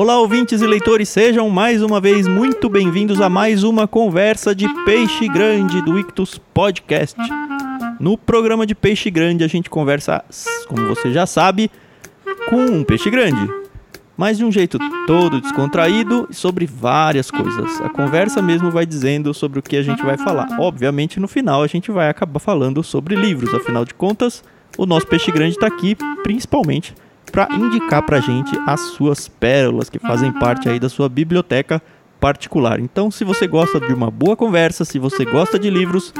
Olá, ouvintes e leitores, sejam mais uma vez muito bem-vindos a mais uma conversa de peixe grande do Ictus Podcast. No programa de peixe grande, a gente conversa, como você já sabe, com um peixe grande, mas de um jeito todo descontraído e sobre várias coisas. A conversa mesmo vai dizendo sobre o que a gente vai falar. Obviamente, no final, a gente vai acabar falando sobre livros, afinal de contas, o nosso peixe grande está aqui principalmente para indicar para a gente as suas pérolas que fazem parte aí da sua biblioteca particular. Então, se você gosta de uma boa conversa, se você gosta de livros,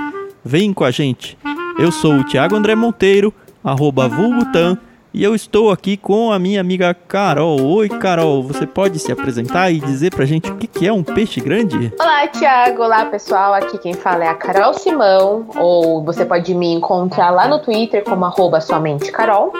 vem com a gente. Eu sou o Thiago André Monteiro, arroba Vulgutan, e eu estou aqui com a minha amiga Carol. Oi, Carol, você pode se apresentar e dizer pra gente o que é um peixe grande? Olá, Thiago. Olá, pessoal. Aqui quem fala é a Carol Simão, ou você pode me encontrar lá no Twitter como arroba somente Carol.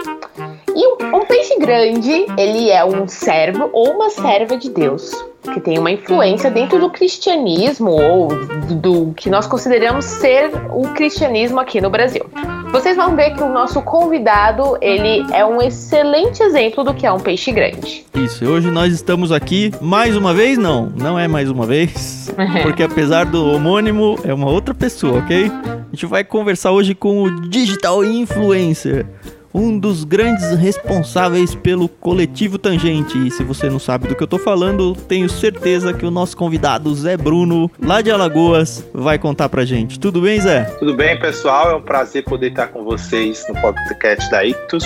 E um peixe grande, ele é um servo ou uma serva de Deus que tem uma influência dentro do cristianismo ou do, que nós consideramos ser o cristianismo aqui no Brasil. Vocês vão ver que o nosso convidado, ele é um excelente exemplo do que é um peixe grande. Isso, hoje nós estamos aqui mais uma vez, não, não é mais uma vez, porque apesar do homônimo, é uma outra pessoa, ok? A gente vai conversar hoje com o Digital Influencer um dos grandes responsáveis pelo coletivo Tangente. E se você não sabe do que eu tô falando, tenho certeza que o nosso convidado Zé Bruno, lá de Alagoas, vai contar pra gente. Tudo bem, Zé? Tudo bem, pessoal. É um prazer poder estar com vocês no podcast da Ictus.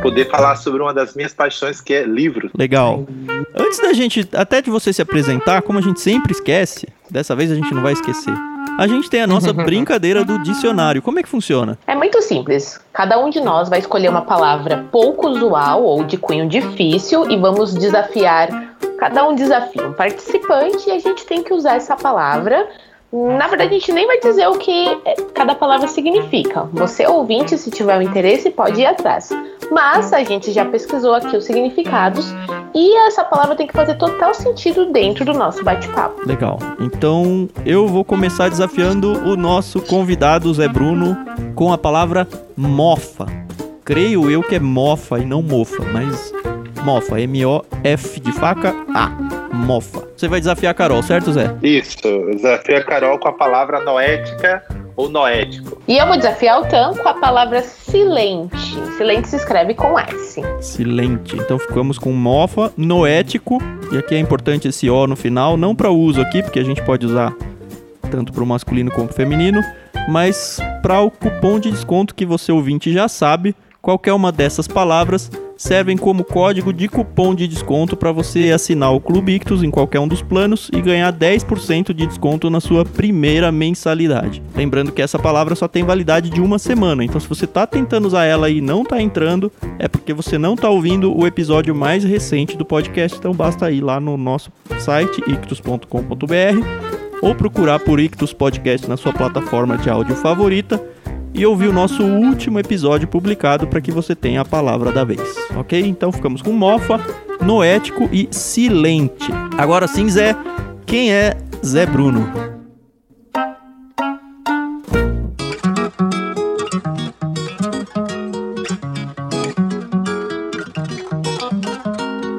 Poder falar sobre uma das minhas paixões, que é livro. Legal. Antes da gente, até de você se apresentar, como a gente sempre esquece, dessa vez a gente não vai esquecer a gente tem a nossa brincadeira do dicionário. Como é que funciona? É muito simples. Cada um de nós vai escolher uma palavra pouco usual ou de cunho difícil e vamos desafiar. Cada um desafia um participante e a gente tem que usar essa palavra na verdade, a gente nem vai dizer o que cada palavra significa. Você, ouvinte, se tiver um interesse, pode ir atrás. Mas a gente já pesquisou aqui os significados e essa palavra tem que fazer total sentido dentro do nosso bate-papo. Legal. Então eu vou começar desafiando o nosso convidado, Zé Bruno, com a palavra mofa. Creio eu que é mofa e não mofa, mas mofa. M-O-F de faca A mofa. Você vai desafiar a Carol, certo, Zé? Isso, desafio a Carol com a palavra noética ou noético. E eu vou desafiar o Tan com a palavra silente. Silente se escreve com S. Silente. Então ficamos com mofa, noético. E aqui é importante esse O no final, não para uso aqui, porque a gente pode usar tanto para o masculino como para o feminino, mas para o cupom de desconto que você ouvinte já sabe, qualquer uma dessas palavras servem como código de cupom de desconto para você assinar o Clube Ictus em qualquer um dos planos e ganhar 10% de desconto na sua primeira mensalidade. Lembrando que essa palavra só tem validade de uma semana, então se você está tentando usar ela e não está entrando, é porque você não está ouvindo o episódio mais recente do podcast, então basta ir lá no nosso site ictus.com.br ou procurar por Ictus Podcast na sua plataforma de áudio favorita e ouvir o nosso último episódio publicado para que você tenha a palavra da vez, ok? Então ficamos com mofa, noético e silente. Agora sim, Zé, quem é Zé Bruno?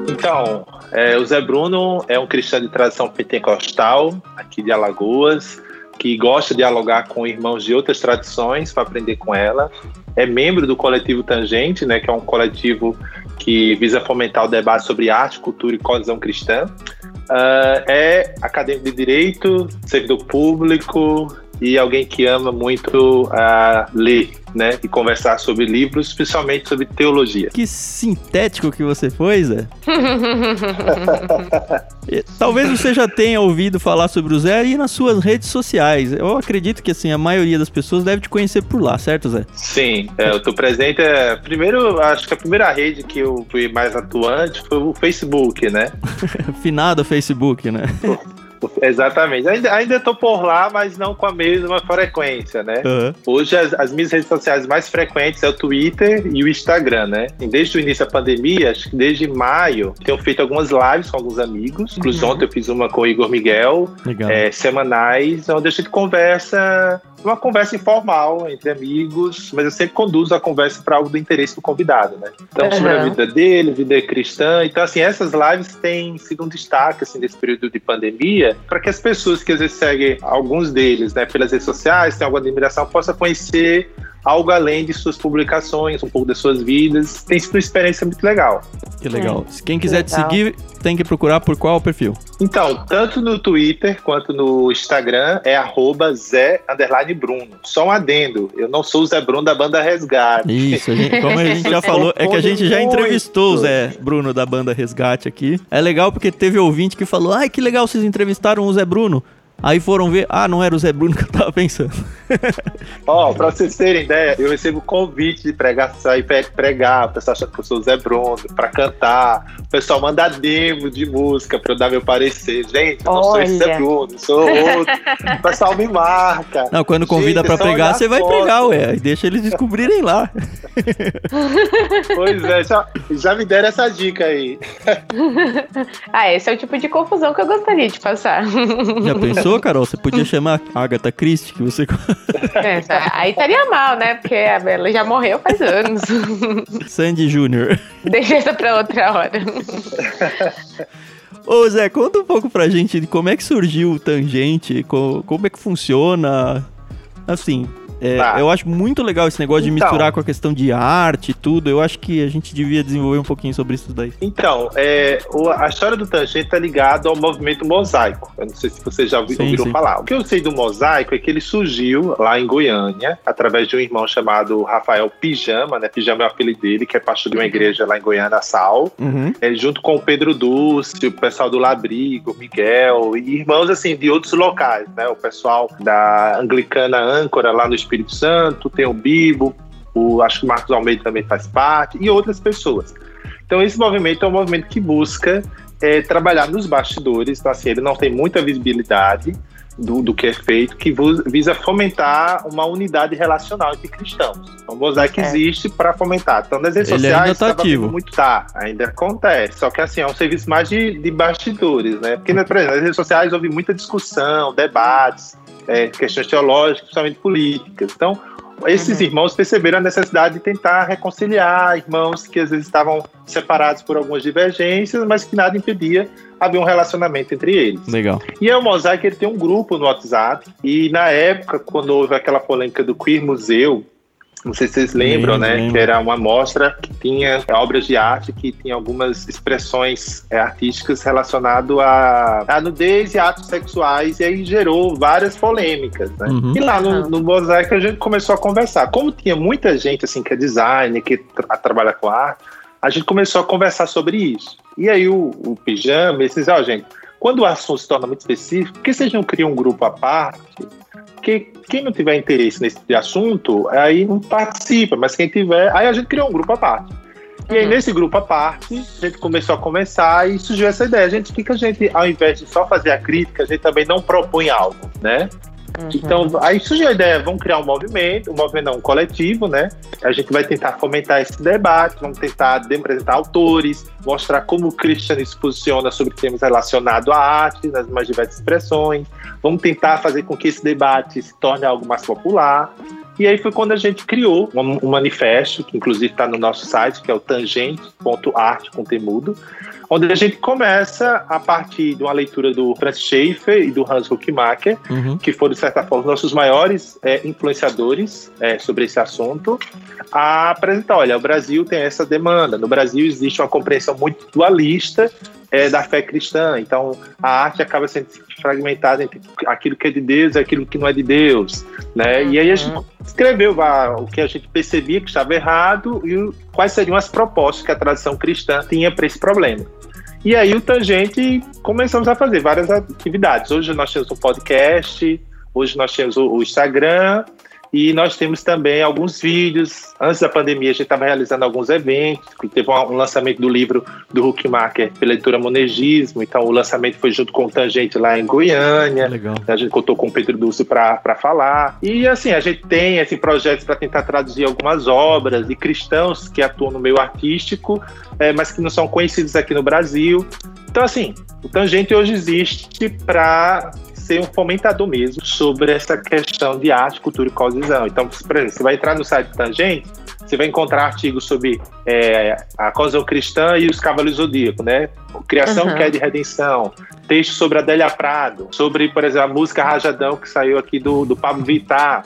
Então, é, o Zé Bruno é um cristão de tradição pentecostal, aqui de Alagoas que gosta de dialogar com irmãos de outras tradições para aprender com ela. É membro do coletivo Tangente, né, que é um coletivo que visa fomentar o debate sobre arte, cultura e coesão cristã. Uh, é acadêmico de direito, servidor público e alguém que ama muito uh, ler né, e conversar sobre livros, especialmente sobre teologia. Que sintético que você foi, Zé. Talvez você já tenha ouvido falar sobre o Zé aí nas suas redes sociais. Eu acredito que assim a maioria das pessoas deve te conhecer por lá, certo, Zé? Sim, é, eu tô presente. É, primeiro, acho que a primeira rede que eu fui mais atuante foi o Facebook, né? Finado Facebook, né? Exatamente. Ainda, ainda tô por lá, mas não com a mesma frequência, né? Uhum. Hoje as, as, minhas redes sociais mais frequentes é o Twitter e o Instagram, né? Desde o início da pandemia, acho que desde maio, tenho feito algumas lives com alguns amigos. Inclusive uhum. ontem eu fiz uma com o Igor Miguel, é, semanais, onde a gente conversa uma conversa informal entre amigos, mas eu sempre conduzo a conversa para algo do interesse do convidado, né? Então, sobre a vida dele, vida cristã. Então, assim, essas lives têm sido um destaque, assim, nesse período de pandemia, para que as pessoas que às vezes seguem alguns deles, né, pelas redes sociais, têm alguma admiração, possam conhecer algo além de suas publicações, um pouco das suas vidas. Tem sido uma experiência muito legal. Que legal. É. Quem quiser te seguir, tem que procurar por qual perfil? Então, tanto no Twitter quanto no Instagram é arroba Zé Bruno. Só um adendo, eu não sou o Zé Bruno da banda Resgate. Isso, a gente, como a gente já falou, é que a gente já entrevistou o Zé Bruno da banda Resgate aqui. É legal porque teve ouvinte que falou, ai que legal, vocês entrevistaram o Zé Bruno. Aí foram ver, ah, não era o Zé Bruno que eu tava pensando. Ó, oh, pra vocês terem ideia, eu recebo convite de pregar, sair pregar, o pessoal acha que eu sou o Zé Bruno, pra cantar. O pessoal manda demo de música pra eu dar meu parecer. Gente, eu não Olha. sou esse Zé Bruno, sou outro. o pessoal me marca. Não, quando convida Gente, pra pregar, você vai foto. pregar, ué. E deixa eles descobrirem lá. pois é, já, já me deram essa dica aí. ah, esse é o tipo de confusão que eu gostaria de passar. Já pensou? Pensou, Carol? Você podia chamar Agatha Christie, que você. É, tá. aí estaria mal, né? Porque a Bela já morreu faz anos. Sandy Júnior. Deixa essa pra outra hora. Ô Zé, conta um pouco pra gente de como é que surgiu o Tangente, como é que funciona. Assim, é, tá. Eu acho muito legal esse negócio então, de misturar com a questão de arte e tudo. Eu acho que a gente devia desenvolver um pouquinho sobre isso daí. Então, é, a história do Tangente tá ligada ao movimento mosaico. Eu não sei se vocês já ouviram, sim, ouviram sim. falar. O que eu sei do mosaico é que ele surgiu lá em Goiânia, através de um irmão chamado Rafael Pijama, né? Pijama é o apelido dele, que é pastor de uma igreja lá em Goiânia, Sal. Uhum. É, junto com o Pedro Dulce, o pessoal do Labrigo, Miguel, e irmãos, assim, de outros locais, né? O pessoal da Anglicana Âncora, lá no Espírito Espírito Santo, tem o Bibo, o, acho que o Marcos Almeida também faz parte, e outras pessoas. Então, esse movimento é um movimento que busca é, trabalhar nos bastidores, então, assim, ele não tem muita visibilidade do, do que é feito, que visa fomentar uma unidade relacional entre cristãos. Então, o Mosaic é. existe para fomentar. Então, nas redes ele sociais, ainda tá ativo. muito tá, ainda acontece. Só que, assim, é um serviço mais de, de bastidores, né? Porque, por exemplo, nas redes sociais houve muita discussão, debates, é, questões teológicas, principalmente políticas. Então, esses uhum. irmãos perceberam a necessidade de tentar reconciliar irmãos que às vezes estavam separados por algumas divergências, mas que nada impedia haver um relacionamento entre eles. Legal. E o Mosaic ele tem um grupo no WhatsApp e na época quando houve aquela polêmica do Queer Museu não sei se vocês lembram, né? Que era uma mostra que tinha obras de arte que tinha algumas expressões é, artísticas relacionado a, a nudez e atos sexuais, e aí gerou várias polêmicas, né? Uhum. E lá no, no Mosaico a gente começou a conversar. Como tinha muita gente assim que é designer, que tra trabalha com arte, a gente começou a conversar sobre isso. E aí o, o Pijama, ele disse, ó, oh, gente, quando o assunto se torna muito específico, por que vocês não criam um grupo à parte porque quem não tiver interesse nesse assunto, aí não participa, mas quem tiver, aí a gente criou um grupo à parte. E aí, uhum. nesse grupo à parte, a gente começou a conversar e surgiu essa ideia. A gente, o que, que a gente, ao invés de só fazer a crítica, a gente também não propõe algo, né? Uhum. Então, aí surgiu a ideia, vamos criar um movimento, um movimento não, um coletivo, né? A gente vai tentar fomentar esse debate, vamos tentar apresentar autores, mostrar como o cristianismo se posiciona sobre temas relacionados à arte, nas mais diversas expressões. Vamos tentar fazer com que esse debate se torne algo mais popular. E aí foi quando a gente criou um, um manifesto, que inclusive está no nosso site, que é o tangente.arte com temudo, onde a gente começa a partir de uma leitura do Francis Schaeffer e do Hans Huckmacher, uhum. que foram, de certa forma, nossos maiores é, influenciadores é, sobre esse assunto, a apresentar, olha, o Brasil tem essa demanda, no Brasil existe uma compreensão muito dualista é, da fé cristã. Então, a arte acaba sendo fragmentada entre aquilo que é de Deus e aquilo que não é de Deus, né? Uhum. E aí a gente uhum. escreveu ah, o que a gente percebia que estava errado e quais seriam as propostas que a tradição cristã tinha para esse problema. E aí o Tangente começamos a fazer várias atividades. Hoje nós temos um podcast, hoje nós temos o Instagram E nós temos também alguns vídeos. Antes da pandemia, a gente estava realizando alguns eventos. Teve um lançamento do livro do Huckmacher pela leitura Monegismo. Então, o lançamento foi junto com o Tangente lá em Goiânia. Legal. A gente contou com o Pedro Dulce para falar. E, assim, a gente tem assim, projetos para tentar traduzir algumas obras de cristãos que atuam no meio artístico, é, mas que não são conhecidos aqui no Brasil. Então, assim, o Tangente hoje existe para ser um fomentador mesmo sobre essa questão de arte, cultura e cosmovisão. Então, por exemplo, você vai entrar no site Tangente, você vai encontrar artigos sobre é, a cosmovisão cristã e os cavalos zodíaco, né? Criação uhum. que é de redenção, texto sobre Adélia Prado, sobre, por exemplo, a música Rajadão que saiu aqui do, do Pablo Vittar.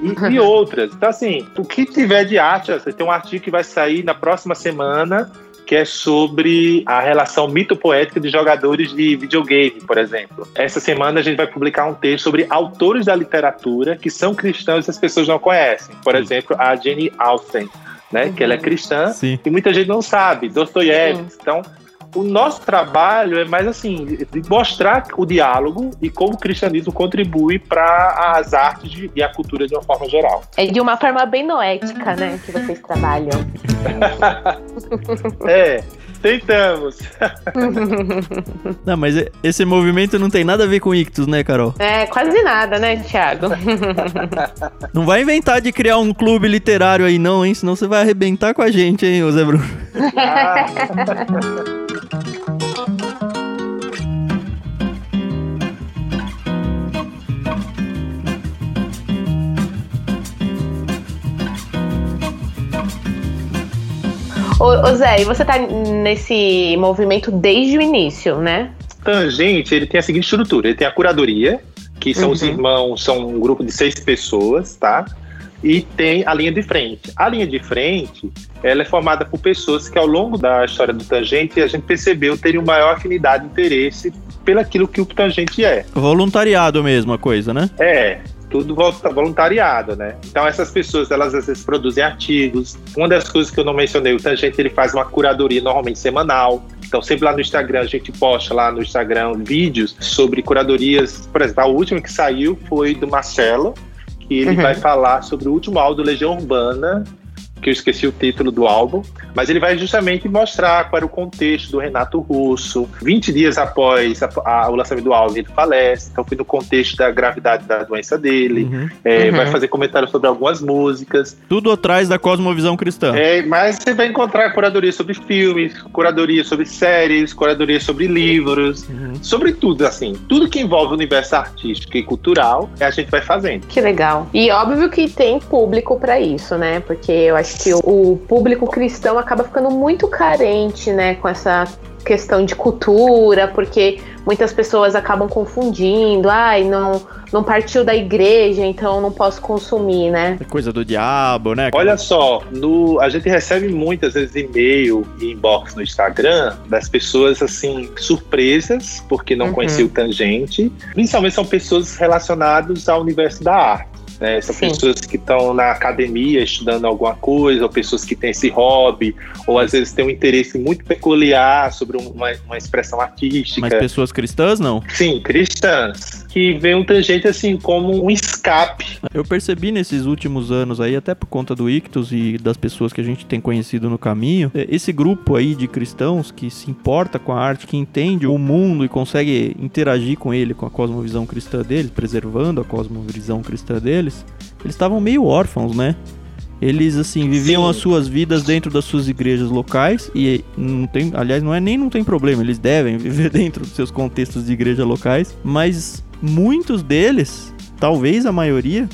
E, e, outras. Então, assim, o que tiver de arte, você tem um artigo que vai sair na próxima semana que é sobre a relação mito-poética de jogadores de videogame, por exemplo. Essa semana a gente vai publicar um texto sobre autores da literatura que são cristãos e as pessoas não conhecem. Por exemplo, a Jenny Austen, né, uhum. que ela é cristã Sim. e muita gente não sabe, Dostoiévski. Então, o nosso trabalho é mais assim, de mostrar o diálogo e como o cristianismo contribui para as artes e a cultura de uma forma geral. É de uma forma bem noética, né, que vocês trabalham. é, Tentamos. não, mas esse movimento não tem nada a ver com ictus, né, Carol? É, quase nada, né, Thiago? não vai inventar de criar um clube literário aí, não, hein? Senão você vai arrebentar com a gente, hein, Zé Bruno? Ah. Ô, ô Zé, e você tá nesse movimento desde o início, né? Tangente, ele tem a seguinte estrutura: ele tem a curadoria, que são uhum. os irmãos, são um grupo de seis pessoas, tá? E tem a linha de frente. A linha de frente, ela é formada por pessoas que ao longo da história do Tangente a gente percebeu terem maior afinidade e interesse pelaquilo que o Tangente é. Voluntariado mesmo a coisa, né? É, tudo voluntariado, né? Então essas pessoas, elas às vezes produzem artigos. Uma das coisas que eu não mencionei, o Tangente, ele faz uma curadoria normalmente semanal. Então sempre lá no Instagram, a gente posta lá no Instagram vídeos sobre curadorias. Por exemplo, a última que saiu foi do Marcelo, que ele uhum. vai falar sobre o último álbum do Legião Urbana, que eu esqueci o título do álbum, mas ele vai justamente mostrar qual era o contexto do Renato Russo. 20 dias após a, a, o lançamento do álbum, ele falece, então foi no contexto da gravidade da doença dele. Uhum. É, uhum. Vai fazer comentários sobre algumas músicas. Tudo atrás da cosmovisão cristã. É, mas você vai encontrar curadoria sobre filmes, curadoria sobre séries, curadoria sobre livros, uhum. sobre tudo, assim. Tudo que envolve o universo artístico e cultural, a gente vai fazendo. Que legal. E óbvio que tem público para isso, né? Porque eu acho que o público cristão acaba ficando muito carente, né, com essa questão de cultura, porque muitas pessoas acabam confundindo, ai, não, não partiu da igreja, então não posso consumir, né? É coisa do diabo, né? Olha só, no, a gente recebe muitas vezes e-mail e inbox no Instagram das pessoas assim, surpresas, porque não uhum. conheciam o tangente. Principalmente são pessoas relacionadas ao universo da arte. Né? São Sim. pessoas que estão na academia estudando alguma coisa, ou pessoas que têm esse hobby, ou às vezes têm um interesse muito peculiar sobre uma, uma expressão artística. Mas pessoas cristãs, não? Sim, cristãs. Que vê um tangente assim como um escape. Eu percebi nesses últimos anos aí, até por conta do Ictus e das pessoas que a gente tem conhecido no caminho, é, esse grupo aí de cristãos que se importa com a arte, que entende o mundo e consegue interagir com ele, com a cosmovisão cristã dele, preservando a cosmovisão cristã dele deles, eles estavam meio órfãos, né? Eles, assim, viviam Sim. as suas vidas dentro das suas igrejas locais e não tem, aliás, não é nem não tem problema, eles devem viver dentro dos seus contextos de igreja locais, mas muitos deles, talvez a maioria,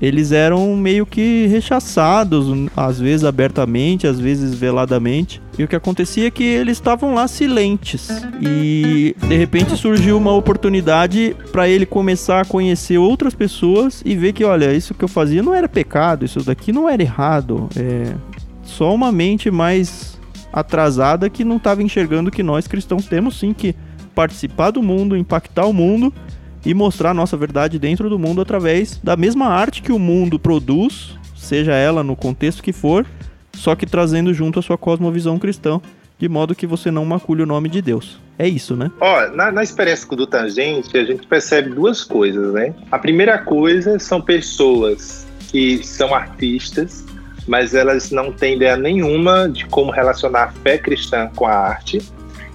eles eram meio que rechaçados, às vezes abertamente, às vezes veladamente. E o que acontecia é que eles estavam lá silentes. E de repente surgiu uma oportunidade para ele começar a conhecer outras pessoas e ver que, olha, isso que eu fazia não era pecado, isso daqui não era errado. É só uma mente mais atrasada que não estava enxergando que nós cristãos temos sim que participar do mundo, impactar o mundo e mostrar a nossa verdade dentro do mundo através da mesma arte que o mundo produz, seja ela no contexto que for, só que trazendo junto a sua cosmovisão cristã, de modo que você não macule o nome de Deus. É isso, né? Ó, na, na experiência do Tangente, a gente percebe duas coisas, né? A primeira coisa são pessoas que são artistas, mas elas não têm ideia nenhuma de como relacionar a fé cristã com a arte.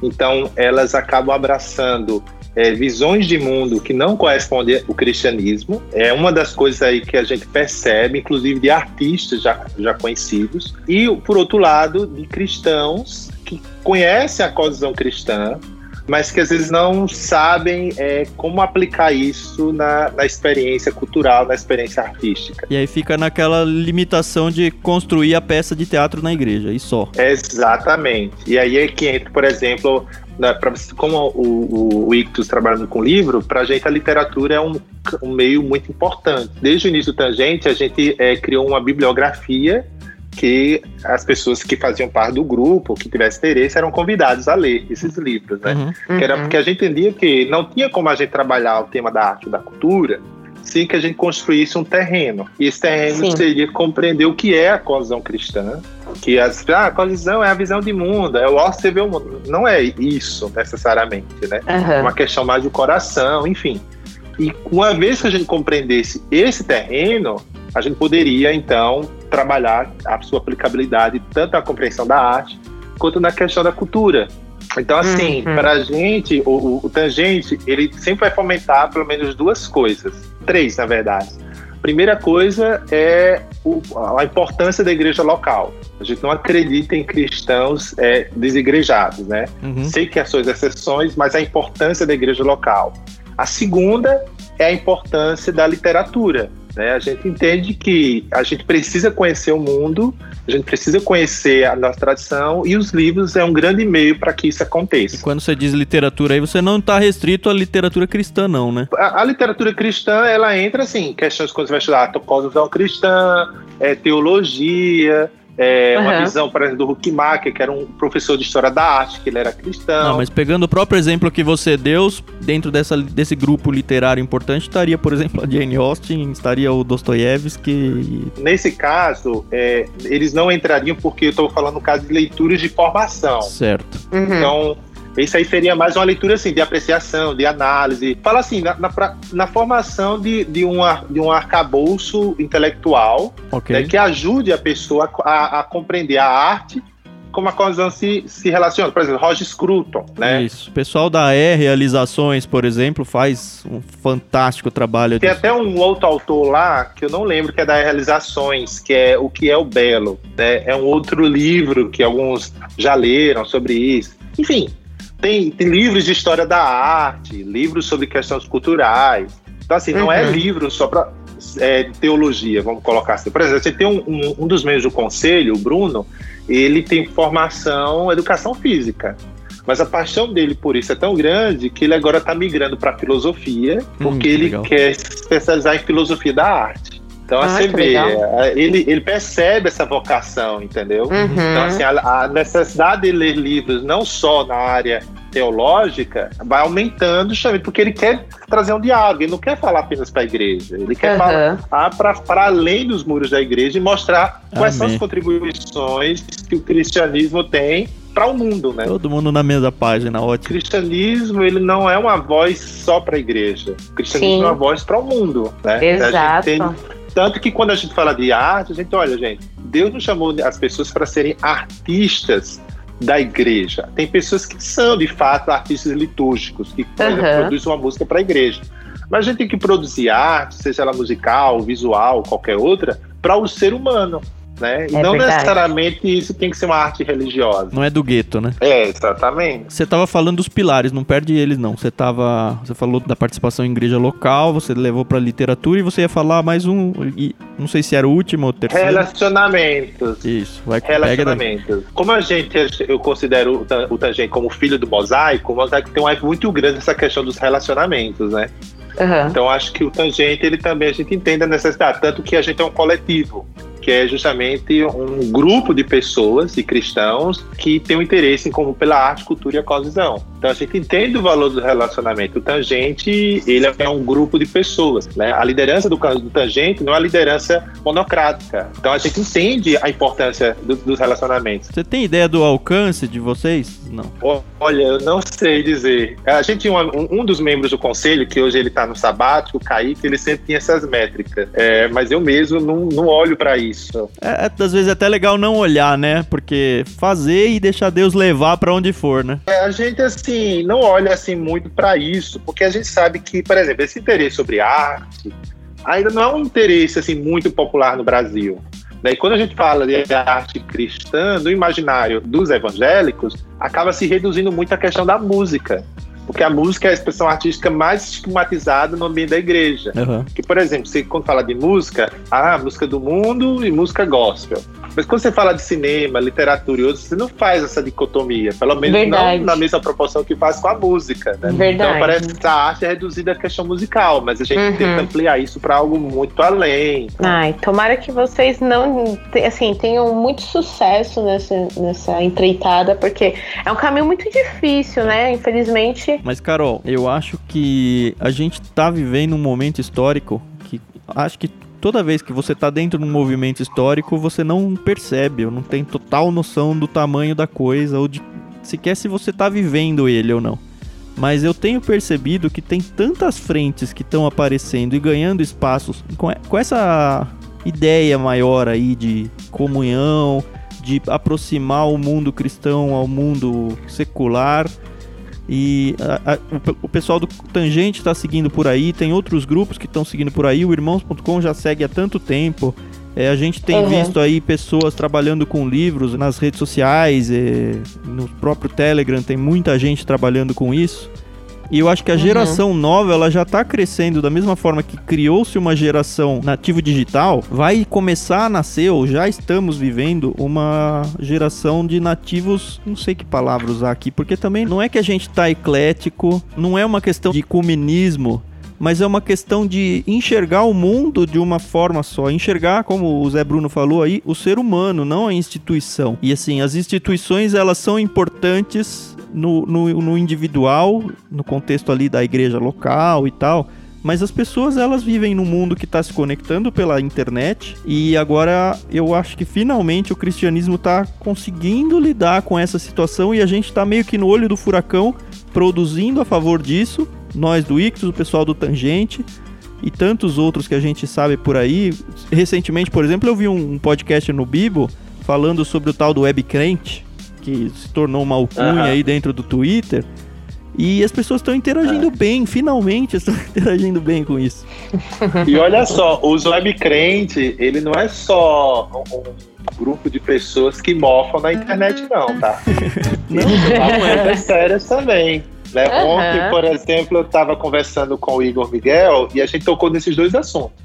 Então, elas acabam abraçando é, visões de mundo que não correspondem ao cristianismo. É uma das coisas aí que a gente percebe, inclusive de artistas já, já conhecidos. E, por outro lado, de cristãos que conhecem a cosmovisão cristã, mas que às vezes não sabem é, como aplicar isso na, na experiência cultural, na experiência artística. E aí fica naquela limitação de construir a peça de teatro na igreja, e só. Exatamente. E aí é que entra, por exemplo, né, pra, como o, o, o Ictus trabalhando com livro, para a gente a literatura é um, um, meio muito importante. Desde o início do Tangente, a gente é, criou uma bibliografia que as pessoas que faziam parte do grupo, que tivessem interesse, eram convidados a ler esses livros, né? Uhum. Que era porque a gente entendia que não tinha como a gente trabalhar o tema da arte e da cultura sem que a gente construísse um terreno. E esse terreno Sim. seria compreender o que é a cosão cristã, que as, ah, a cosão é a visão de mundo, é o ó, você vê o mundo. Não é isso necessariamente, né? Uhum. É uma questão mais do coração, enfim. E uma vez que a gente compreendesse esse terreno, a gente poderia então trabalhar a sua aplicabilidade tanto na compreensão da arte quanto na questão da cultura. Então, assim, uhum. para a gente, o, o, tangente, ele sempre vai fomentar pelo menos duas coisas. Três, na verdade. Primeira coisa é o, a importância da igreja local. A gente não acredita em cristãos é, desigrejados, né? Uhum. Sei que há suas exceções, mas a importância da igreja local. A segunda é a importância da literatura. Né? A gente entende que a gente precisa conhecer o mundo, a gente precisa conhecer a nossa tradição e os livros é um grande meio para que isso aconteça. E quando você diz literatura aí, você não está restrito à literatura cristã, não, né? A, a, literatura cristã, ela entra, assim, questões quando você vai estudar a cosmovisão cristã, é, teologia, é, uhum. Uma visão, por exemplo, do Huckmacher, que era um professor de história da arte, que ele era cristão. Não, mas pegando o próprio exemplo que você deu, dentro dessa, desse grupo literário importante, estaria, por exemplo, a Jane Austen, estaria o Dostoiévski. Nesse caso, é, eles não entrariam porque eu estou falando no caso de leituras de formação. Certo. Uhum. Então, isso aí seria mais uma leitura assim, de apreciação, de análise. Fala assim, na, na, na formação de, de, uma, de um arcabouço intelectual okay. né, que ajude a pessoa a, a compreender a arte como a coisa se, se relaciona. Por exemplo, Roger Scruton, né? Isso. O pessoal da E Realizações, por exemplo, faz um fantástico trabalho. Tem disso. até um outro autor lá, que eu não lembro, que é da E Realizações, que é O que é o Belo. Né? É um outro livro que alguns já leram sobre isso. Enfim, tem, tem livros de história da arte, livros sobre questões culturais. Então, assim, não é uhum. livro só para é, teologia, vamos colocar assim. Por exemplo, você tem um, um, um dos membros do conselho, o Bruno, ele tem formação educação física. Mas a paixão dele por isso é tão grande que ele agora está migrando para filosofia, hum, porque hum, ele legal. quer se especializar em filosofia da arte. Então, ah, você vê, é, ele, ele percebe essa vocação, entendeu? Uhum. Então, assim, a, a, necessidade de ler livros, não só na área teológica, vai aumentando justamente porque ele quer trazer um diálogo, ele não quer falar apenas para a igreja, ele quer uhum. falar para além dos muros da igreja e mostrar quais Amém. são as contribuições que o cristianismo tem para o mundo, né? Todo mundo na mesma página, ótimo. O cristianismo, ele não é uma voz só para a igreja. O cristianismo Sim. é uma voz para o mundo, né? Exato. Tanto que quando a gente fala de arte, a gente olha, gente, Deus não chamou as pessoas para serem artistas da igreja. Tem pessoas que são, de fato, artistas litúrgicos, que uhum. produzem uma música para a igreja. Mas a gente tem que produzir arte, seja ela musical, visual, qualquer outra, para o ser humano né? E é não verdade. necessariamente isso tem que ser uma arte religiosa. Não é do gueto, né? É, exatamente. Você estava falando dos pilares, não perde eles não. Você tava, você falou da participação em igreja local, você levou para literatura e você ia falar mais um, não sei se era o último ou terceiro. Relacionamentos. Isso, vai Relacionamentos. Como a gente, eu considero o Tangente como filho do mosaico, o mosaico tem um eco muito grande nessa questão dos relacionamentos, né? Uhum. Então acho que o Tangente, ele também, a gente entende a necessidade, tanto que a gente é um coletivo que é justamente um grupo de pessoas, de cristãos, que tem um interesse em comum pela arte, cultura e a coesão. Então a gente entende o valor do relacionamento. O Tangente, ele é um grupo de pessoas, né? A liderança do, do Tangente não é uma liderança monocrática. Então a gente entende a importância do, dos relacionamentos. Você tem ideia do alcance de vocês? Não. Olha, eu não sei dizer. A gente tinha um, um dos membros do conselho, que hoje ele está no sabático, o Kaique, ele sempre tinha essas métricas. É, mas eu mesmo não, não olho para isso. É, às vezes é até legal não olhar, né? Porque fazer e deixar Deus levar para onde for, né? É, a gente, assim, não olha assim muito para isso, porque a gente sabe que, por exemplo, esse interesse sobre arte ainda não é um interesse assim muito popular no Brasil. Né? E quando a gente fala de arte cristã, no imaginário dos evangélicos, acaba se reduzindo muito a questão da música. Porque a música é a expressão artística mais estigmatizada no ambiente da igreja. Uhum. Que, por exemplo, você quando fala de música, ah, música do mundo e música gospel. Mas quando você fala de cinema, literatura e outros, você não faz essa dicotomia. Pelo menos Verdade. não na mesma proporção que faz com a música. Né? Verdade. Então parece que a arte é reduzida à questão musical, mas a gente uhum. tenta ampliar isso para algo muito além. Ai, tomara que vocês não assim, tenham muito sucesso nessa, nessa empreitada, porque é um caminho muito difícil, né? Infelizmente. Mas, Carol, eu acho que a gente tá vivendo um momento histórico que acho que toda vez que você está dentro de um movimento histórico, você não percebe, ou não tem total noção do tamanho da coisa, ou de sequer se você está vivendo ele ou não. Mas eu tenho percebido que tem tantas frentes que estão aparecendo e ganhando espaços com, com essa ideia maior aí de comunhão, de aproximar o mundo cristão ao mundo secular e a, a, o, pessoal do Tangente está seguindo por aí, tem outros grupos que estão seguindo por aí. O Irmãos.com já segue há tanto tempo. É, a gente tem uhum. visto aí pessoas trabalhando com livros nas redes sociais, no próprio Telegram tem muita gente trabalhando com isso. E eu acho que a uhum. geração nova, ela já está crescendo da mesma forma que criou-se uma geração nativo digital, vai começar a nascer, ou já estamos vivendo, uma geração de nativos, não sei que palavra usar aqui, porque também não é que a gente está eclético, não é uma questão de comunismo, mas é uma questão de enxergar o mundo de uma forma só, enxergar, como o Zé Bruno falou aí, o ser humano, não a instituição. E assim, as instituições elas são importantes no, no, no individual, no contexto ali da igreja local e tal, mas as pessoas elas vivem num mundo que está se conectando pela internet e agora eu acho que finalmente o cristianismo está conseguindo lidar com essa situação e a gente está meio que no olho do furacão produzindo a favor disso nós do Ictus, o pessoal do Tangente e tantos outros que a gente sabe por aí. Recentemente, por exemplo, eu vi um podcast no Bibo falando sobre o tal do Web Crente, que se tornou uma alcunha uhum. aí dentro do Twitter. E as pessoas estão interagindo é. bem, finalmente estão interagindo bem com isso. E olha só, o web crente, ele não é só um grupo de pessoas que mofam na internet, não, tá? não, não é. sérias também. Né? Uhum. Ontem, por exemplo, eu estava conversando com o Igor Miguel e a gente tocou nesses dois assuntos.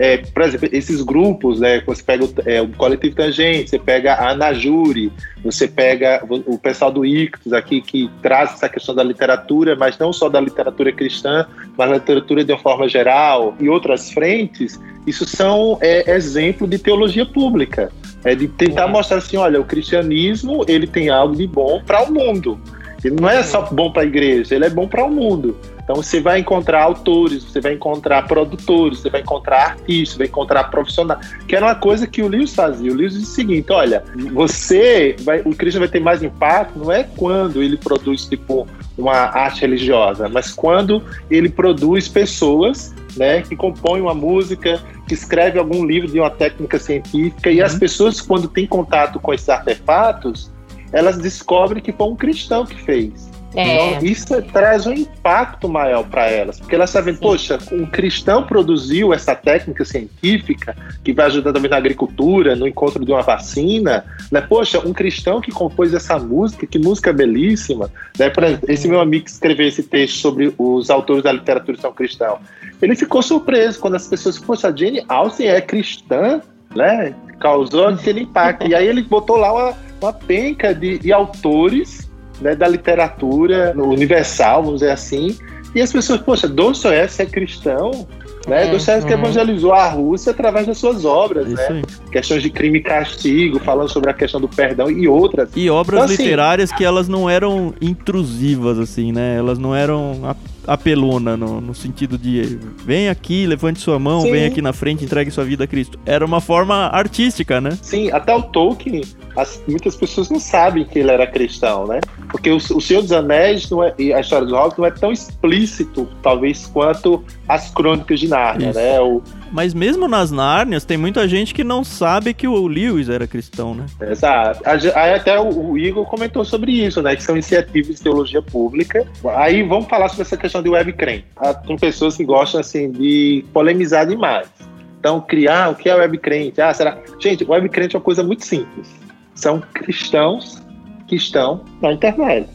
É, por exemplo, esses grupos, né? Você pega o, é, o Coletivo Tangente, você pega a Anajuri, você pega o, o pessoal do Ictus aqui que traz essa questão da literatura, mas não só da literatura cristã, mas da literatura de uma forma geral e outras frentes. Isso são é, exemplo de teologia pública, é de tentar mostrar assim, olha, o cristianismo ele tem algo de bom para o mundo. Ele não é só bom para a igreja, ele é bom para o mundo. Então você vai encontrar autores, você vai encontrar produtores, você vai encontrar artistas, vai encontrar profissionais. Que era uma coisa que o Lewis fazia. O Lewis disse o seguinte: olha, você vai, o Cristo vai ter mais impacto não é quando ele produz tipo uma arte religiosa, mas quando ele produz pessoas né, que compõem uma música, que escreve algum livro de uma técnica científica, e as uhum. pessoas, quando têm contato com esses artefatos, elas descobrem que foi um cristão que fez. É. Então, isso traz um impacto maior para elas, porque elas sabem, Sim. poxa, um cristão produziu essa técnica científica que vai ajudar também na agricultura, no encontro de uma vacina, né? Poxa, um cristão que compôs essa música, que música belíssima, né? Por exemplo, esse meu amigo que escreveu esse texto sobre os autores da literatura são cristão, ele ficou surpreso quando as pessoas, poxa, a Jane Austen é cristã, né? Causou aquele impacto. E aí ele botou lá uma uma penca de, de autores né, da literatura universal, vamos dizer assim, e as pessoas, poxa, Dostoiévski é cristão, Né? Uhum. Dostoiévski evangelizou a Rússia através das suas obras, Isso né? aí. Questões de crime e castigo, falando sobre a questão do perdão e outras. E obras Então, assim- literárias que elas não eram intrusivas, assim, né? Elas não eram apelona no, no sentido de vem aqui, levante sua mão, Sim. vem aqui na frente, entregue sua vida a Cristo. Era uma forma artística, né? Sim, até o Tolkien, as- muitas pessoas não sabem que ele era cristão, né? Porque o, o Senhor dos Anéis não é- e a história dos Hobbits não é tão explícito, talvez, quanto as crônicas de Nárnia, né? O, Mas mesmo nas Nárnias, tem muita gente que não sabe que o Lewis era cristão, né? Exato. Aí até o, o Igor comentou sobre isso, né? Que são iniciativas de teologia pública. Aí vamos falar sobre essa questão de web crente. Ah, Tem pessoas que gostam assim de polemizar demais. Então, criar o que é web crente? Ah, será? Gente, web crente é uma coisa muito simples. São cristãos que estão na internet.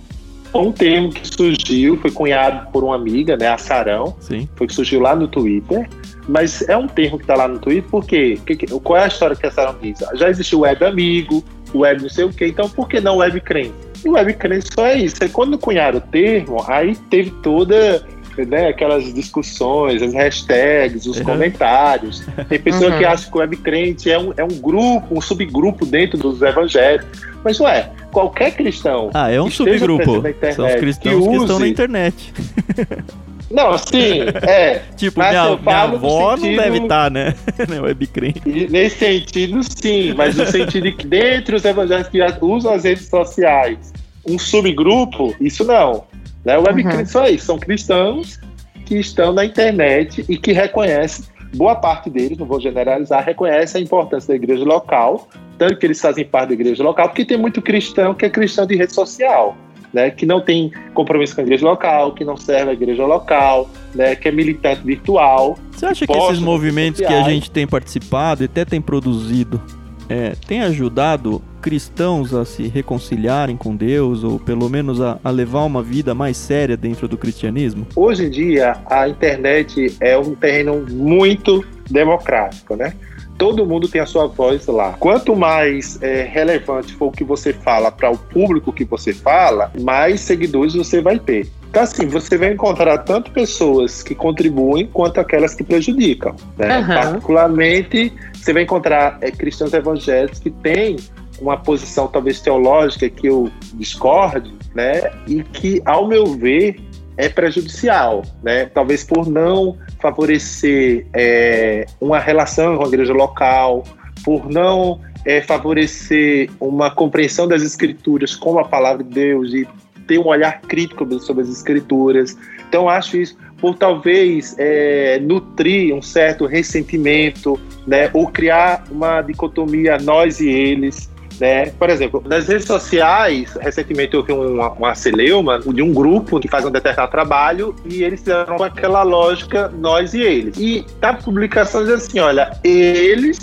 Um termo que surgiu, foi cunhado por uma amiga, né, a Sarão, Sim. foi que surgiu lá no Twitter, mas é um termo que está lá no Twitter, por quê? Que- que- qual é a história que a Sarah diz? Já existe o web amigo, o web não sei o quê, então por que não web crente? O web crente só é isso. Aí quando cunharam o termo, aí teve toda né, aquelas discussões, as hashtags, os Uhum. comentários. Tem pessoa Uhum. que acha que o web crente é um, é um grupo, um subgrupo dentro dos evangélicos. Mas não é. Qualquer cristão Ah, é um subgrupo. internet, São os cristãos que, que estão na use- internet. Não, sim, é. Tipo, Mas minha, eu minha falo no avó não sentido- deve estar, né? Na web crente. E Nesse sentido, sim, mas no sentido de que dentre os evangélicos que usam as redes sociais, um subgrupo, isso não. Né? O web Uhum. só isso, são cristãos que estão na internet e que reconhecem, boa parte deles, não vou generalizar, reconhece a importância da igreja local, tanto que eles fazem parte da igreja local, porque tem muito cristão que é cristão de rede social. Né, que não tem compromisso com a igreja local, que não serve a igreja local, né, que é militante virtual. Você acha que esses movimentos que a gente tem participado e até tem produzido é, tem ajudado cristãos a se reconciliarem com Deus ou pelo menos a, a levar uma vida mais séria dentro do cristianismo? Hoje em dia, a internet é um terreno muito democrático, né? Todo mundo tem a sua voz lá. Quanto mais é, relevante for o que você fala para o público que você fala, mais seguidores você vai ter. Então, assim, você vai encontrar tanto pessoas que contribuem quanto aquelas que prejudicam. Né? Aham. Particularmente, você vai encontrar é, cristãos evangélicos que têm uma posição talvez teológica que eu discorde, né? E que, ao meu ver, é prejudicial, né? Talvez por não favorecer é, uma relação com a igreja local, por não é, favorecer uma compreensão das escrituras com a palavra de Deus e ter um olhar crítico sobre as escrituras. Então, acho isso por talvez é, nutrir um certo ressentimento, né? Ou criar uma dicotomia nós e eles. Né? Por exemplo, nas redes sociais, recentemente eu vi uma, uma celeuma de um grupo que faz um determinado trabalho e eles fizeram aquela lógica nós e eles. E tá publicação diz assim: olha, eles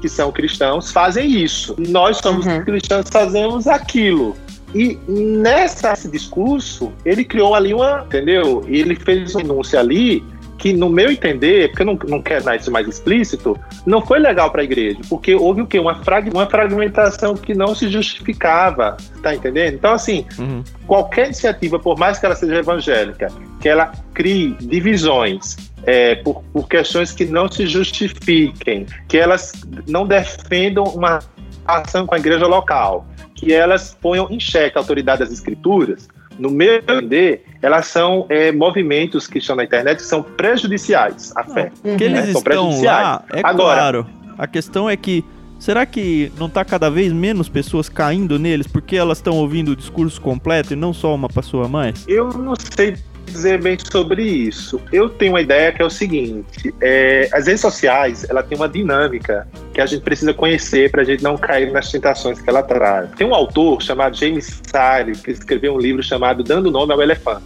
que são cristãos fazem isso, nós somos Uhum. cristãos fazemos aquilo. E nessa- nesse discurso, ele criou ali uma, entendeu? Ele fez um anúncio ali que, no meu entender, porque eu não, não quero dar isso mais explícito, não foi legal para a igreja, porque houve o quê? Uma, frag- uma fragmentação que não se justificava, tá entendendo? Então, assim, Uhum. qualquer iniciativa, por mais que ela seja evangélica, que ela crie divisões é, por, por questões que não se justifiquem, que elas não defendam uma ação com a igreja local, que elas ponham em xeque a autoridade das escrituras, no meu entender, elas são é, movimentos que estão na internet que são prejudiciais à fé. Que eles Né? São estão prejudiciais. lá, é Agora- claro. A questão é que será que não tá cada vez menos pessoas caindo neles porque elas estão ouvindo o discurso completo e não só uma pessoa a mais? Eu não sei dizer bem sobre isso. Eu tenho uma ideia que é o seguinte: é, as redes sociais ela tem uma dinâmica que a gente precisa conhecer para a gente não cair nas tentações que ela traz. Tem um autor chamado James Sire que escreveu um livro chamado Dando Nome ao Elefante.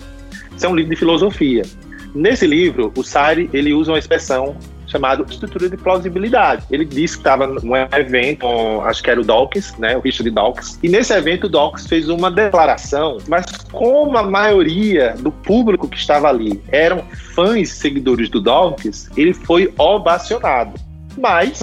Isso é um livro de filosofia. Nesse livro, o Sire ele usa uma expressão chamada estrutura de plausibilidade. Ele disse que estava num evento, acho que era o Dawkins, né, o Richard Dawkins, e nesse evento o Dawkins fez uma declaração, mas como a maioria do público que estava ali eram fãs e seguidores do Dawkins, ele foi ovacionado. Mas,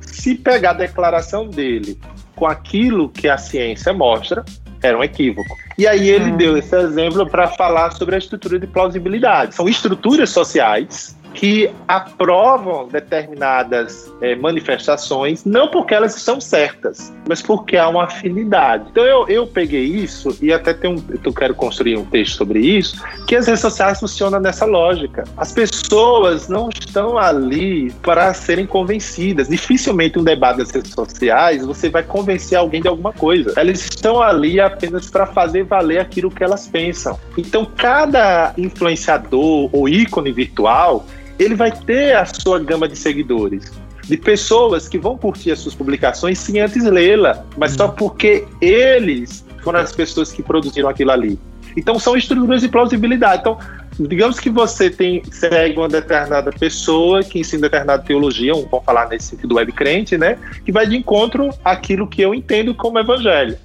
se pegar a declaração dele com aquilo que a ciência mostra, era um equívoco. E aí ele Hum. deu esse exemplo para falar sobre a estrutura de plausibilidade. São estruturas sociais que aprovam determinadas é, manifestações, não porque elas estão certas, mas porque há uma afinidade. Então eu, eu peguei isso e até tem um, eu quero construir um texto sobre isso, que as redes sociais funcionam nessa lógica. As pessoas não estão ali para serem convencidas. Dificilmente um debate das redes sociais você vai convencer alguém de alguma coisa. Elas estão ali apenas para fazer valer aquilo que elas pensam. Então cada influenciador ou ícone virtual ele vai ter a sua gama de seguidores, de pessoas que vão curtir as suas publicações sem antes lê-la, mas só porque eles foram as pessoas que produziram aquilo ali. Então são estruturas de plausibilidade. Então, digamos que você tem segue uma determinada pessoa que ensina determinada teologia, vamos falar nesse sentido web crente, né? Que vai de encontro àquilo que eu entendo como evangelho.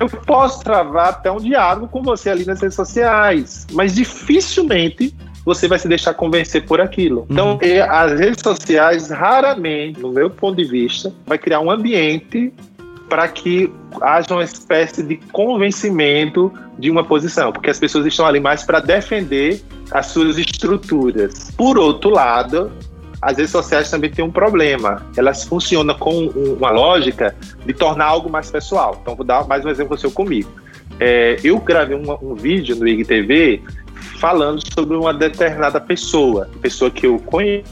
Eu posso travar até um diálogo com você ali nas redes sociais, mas dificilmente você vai se deixar convencer por aquilo. Então, uhum. as redes sociais raramente, no meu ponto de vista, vai criar um ambiente para que haja uma espécie de convencimento de uma posição, porque as pessoas estão ali mais para defender as suas estruturas. Por outro lado, as redes sociais também têm um problema. Elas funcionam com uma lógica de tornar algo mais pessoal. Então, vou dar mais um exemplo seu comigo. É, eu gravei um, um vídeo no IGTV falando sobre uma determinada pessoa, pessoa que eu conheço,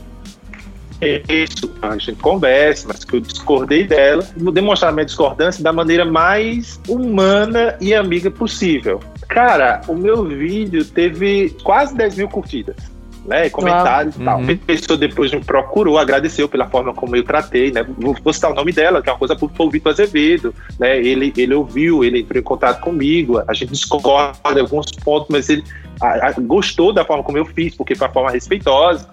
a gente conversa, mas que eu discordei dela, vou demonstrar minha discordância da maneira mais humana e amiga possível. Cara, o meu vídeo teve quase 10 mil curtidas. Né, comentários e tal. Uhum. A pessoa depois me procurou, agradeceu pela forma como eu tratei, né? Vou, vou citar o nome dela, que é uma coisa por o Vitor Azevedo, né? Ele, ele ouviu, ele entrou em contato comigo, a gente discorda em alguns pontos, mas ele a, a, gostou da forma como eu fiz, porque foi uma forma respeitosa.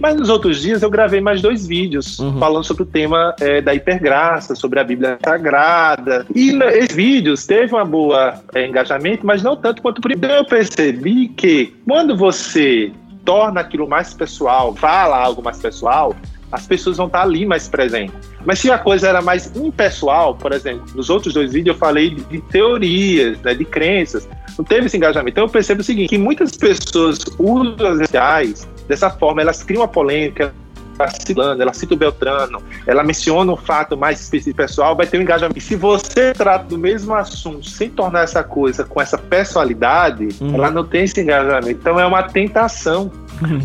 Mas nos outros dias eu gravei mais dois vídeos uhum. falando sobre o tema é, da hipergraça, sobre a Bíblia Sagrada. E esses vídeos teve uma boa é, engajamento, mas não tanto quanto o primeiro. Eu percebi que quando você torna aquilo mais pessoal, fala algo mais pessoal, as pessoas vão estar ali mais presentes. Mas se a coisa era mais impessoal, por exemplo, nos outros dois vídeos eu falei de, teorias, né, de crenças, não teve esse engajamento. Então eu percebo o seguinte, que muitas pessoas usam as redes sociais dessa forma, elas criam uma polêmica, ela cita, ela cita o Beltrano, ela menciona um fato mais específico pessoal, vai ter um engajamento. E se você trata do mesmo assunto sem tornar essa coisa com essa pessoalidade, uhum. ela não tem esse engajamento. Então é uma tentação.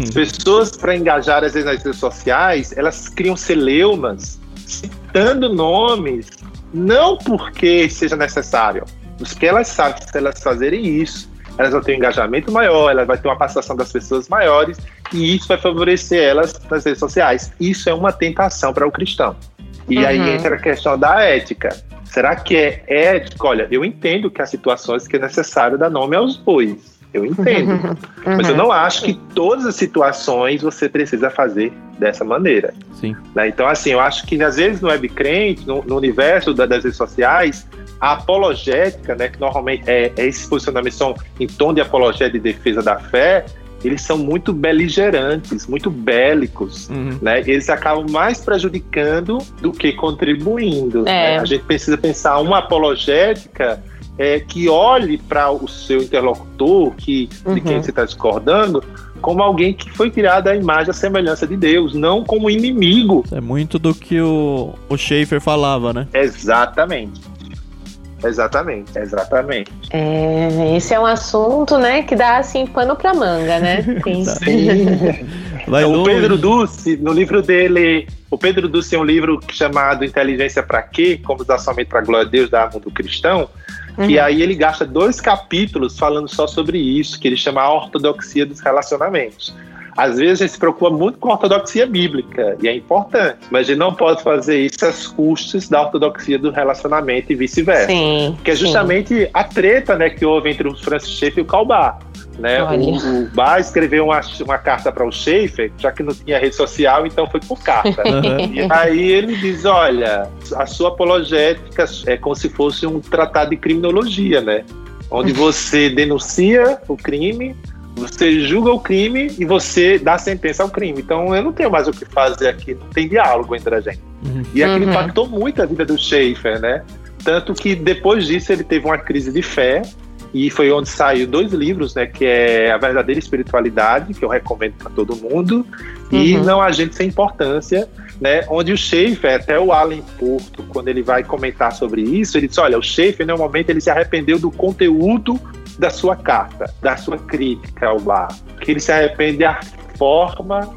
As pessoas, para engajar às vezes nas redes sociais, elas criam celeumas, citando nomes, não porque seja necessário, mas porque elas sabem que se elas fazerem isso, elas vão ter um engajamento maior, elas vão ter uma participação das pessoas maiores e isso vai favorecer elas nas redes sociais. Isso é uma tentação para o cristão. E uhum. aí entra a questão da ética. Será que é ético? Olha, eu entendo que há situações que é necessário dar nome aos bois. Eu entendo. Uhum. Mas eu não acho que todas as situações você precisa fazer dessa maneira. Sim. Né? Então, assim, eu acho que às vezes no webcrente, no, no universo da, das redes sociais, a apologética, né, que normalmente é, é esse posicionamento são em tom de apologética de defesa da fé, eles são muito beligerantes, muito bélicos, uhum. né? Eles acabam mais prejudicando do que contribuindo. É. Né? A gente precisa pensar uma apologética é, que olhe para o seu interlocutor, que, uhum. de quem uhum. você está discordando, como alguém que foi criado à imagem e semelhança de Deus, não como inimigo. É muito do que o, o Schaefer falava, né? Exatamente. Exatamente, exatamente. É, esse é um assunto, né, que dá assim pano para manga, né? Tem... Vai então, o Pedro Dulce, no livro dele, o Pedro Dulce tem um livro chamado Inteligência para quê? Como usar somente para glória a Deus da mundo cristão. Uhum. E aí ele gasta dois capítulos falando só sobre isso, que ele chama a ortodoxia dos relacionamentos. Às vezes a gente se preocupa muito com a ortodoxia bíblica, e é importante, mas a gente não pode fazer isso às custas da ortodoxia do relacionamento e vice-versa. Que é justamente sim. a treta né, que houve entre o Francis Schaeffer e o Calbar. Né? O, o Bar escreveu uma, uma carta para o Schaefer, já que não tinha rede social, então foi por carta. Uhum. E aí ele diz: olha, a sua apologética é como se fosse um tratado de criminologia, né? Onde você denuncia o crime, você julga o crime e você dá sentença ao crime. Então eu não tenho mais o que fazer aqui, não tem diálogo entre a gente. Uhum. E aquilo uhum. impactou muito a vida do Schaefer, né? Tanto que depois disso ele teve uma crise de fé e foi onde saiu dois livros, né, que é A Verdadeira Espiritualidade, que eu recomendo para todo mundo, uhum. e Não Agente Sem Importância, né, onde o Schaefer, até o Alan Porto, quando ele vai comentar sobre isso, ele diz, olha, o Schaefer, no momento, ele se arrependeu do conteúdo da sua carta, da sua crítica ao bar, que ele se arrepende da forma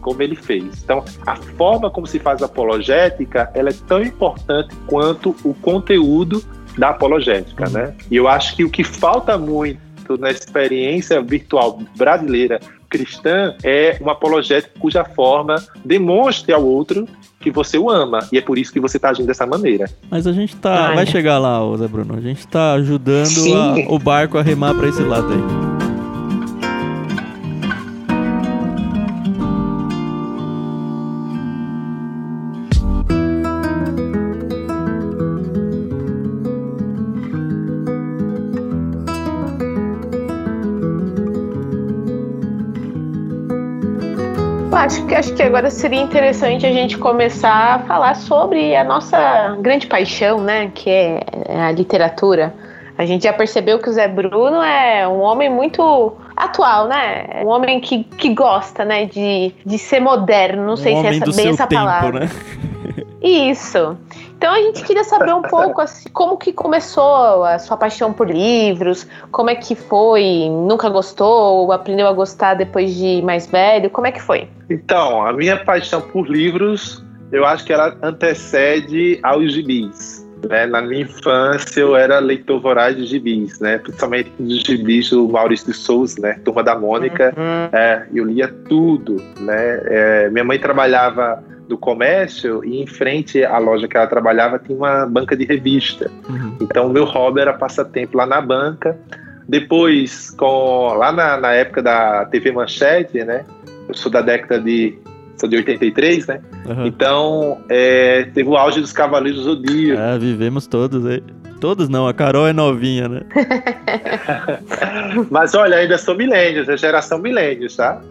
como ele fez. Então, a forma como se faz a apologética, ela é tão importante quanto o conteúdo da apologética, né? E eu acho que o que falta muito na experiência virtual brasileira cristã é uma apologética cuja forma demonstre ao outro que você o ama. E é por isso que você está agindo dessa maneira. Mas a gente tá. Vai chegar lá, Zé Bruno. A gente está ajudando a, o barco a remar para esse lado aí. Acho que agora seria interessante a gente começar a falar sobre a nossa grande paixão, né? Que é a literatura. A gente já percebeu que o Zé Bruno é um homem muito atual, né? Um homem que, que gosta, né, de, de ser moderno. Não um sei se é essa, bem essa tempo, palavra. Né? Isso. Então a gente queria saber um pouco assim, como que começou a sua paixão por livros, como é que foi, nunca gostou, aprendeu a gostar depois de mais velho, como é que foi? Então, a minha paixão por livros, eu acho que ela antecede aos gibis. Né? Na minha infância eu era leitor voraz de gibis, né? principalmente dos gibis do Maurício de Souza, né? Turma da Mônica, uhum. é, eu lia tudo. Né? É, minha mãe trabalhava do comércio e em frente à loja que ela trabalhava tinha uma banca de revista. Uhum. Então o meu hobby era passar tempo lá na banca. Depois, com, lá na, na época da TV Manchete, né? Eu sou da década de sou de 83, né? Uhum. Então, é, teve o auge dos Cavaleiros do Zodíaco. Ah, vivemos todos aí. Todos não, a Carol é novinha, né? Mas olha, ainda sou milênios, é geração milênios, tá?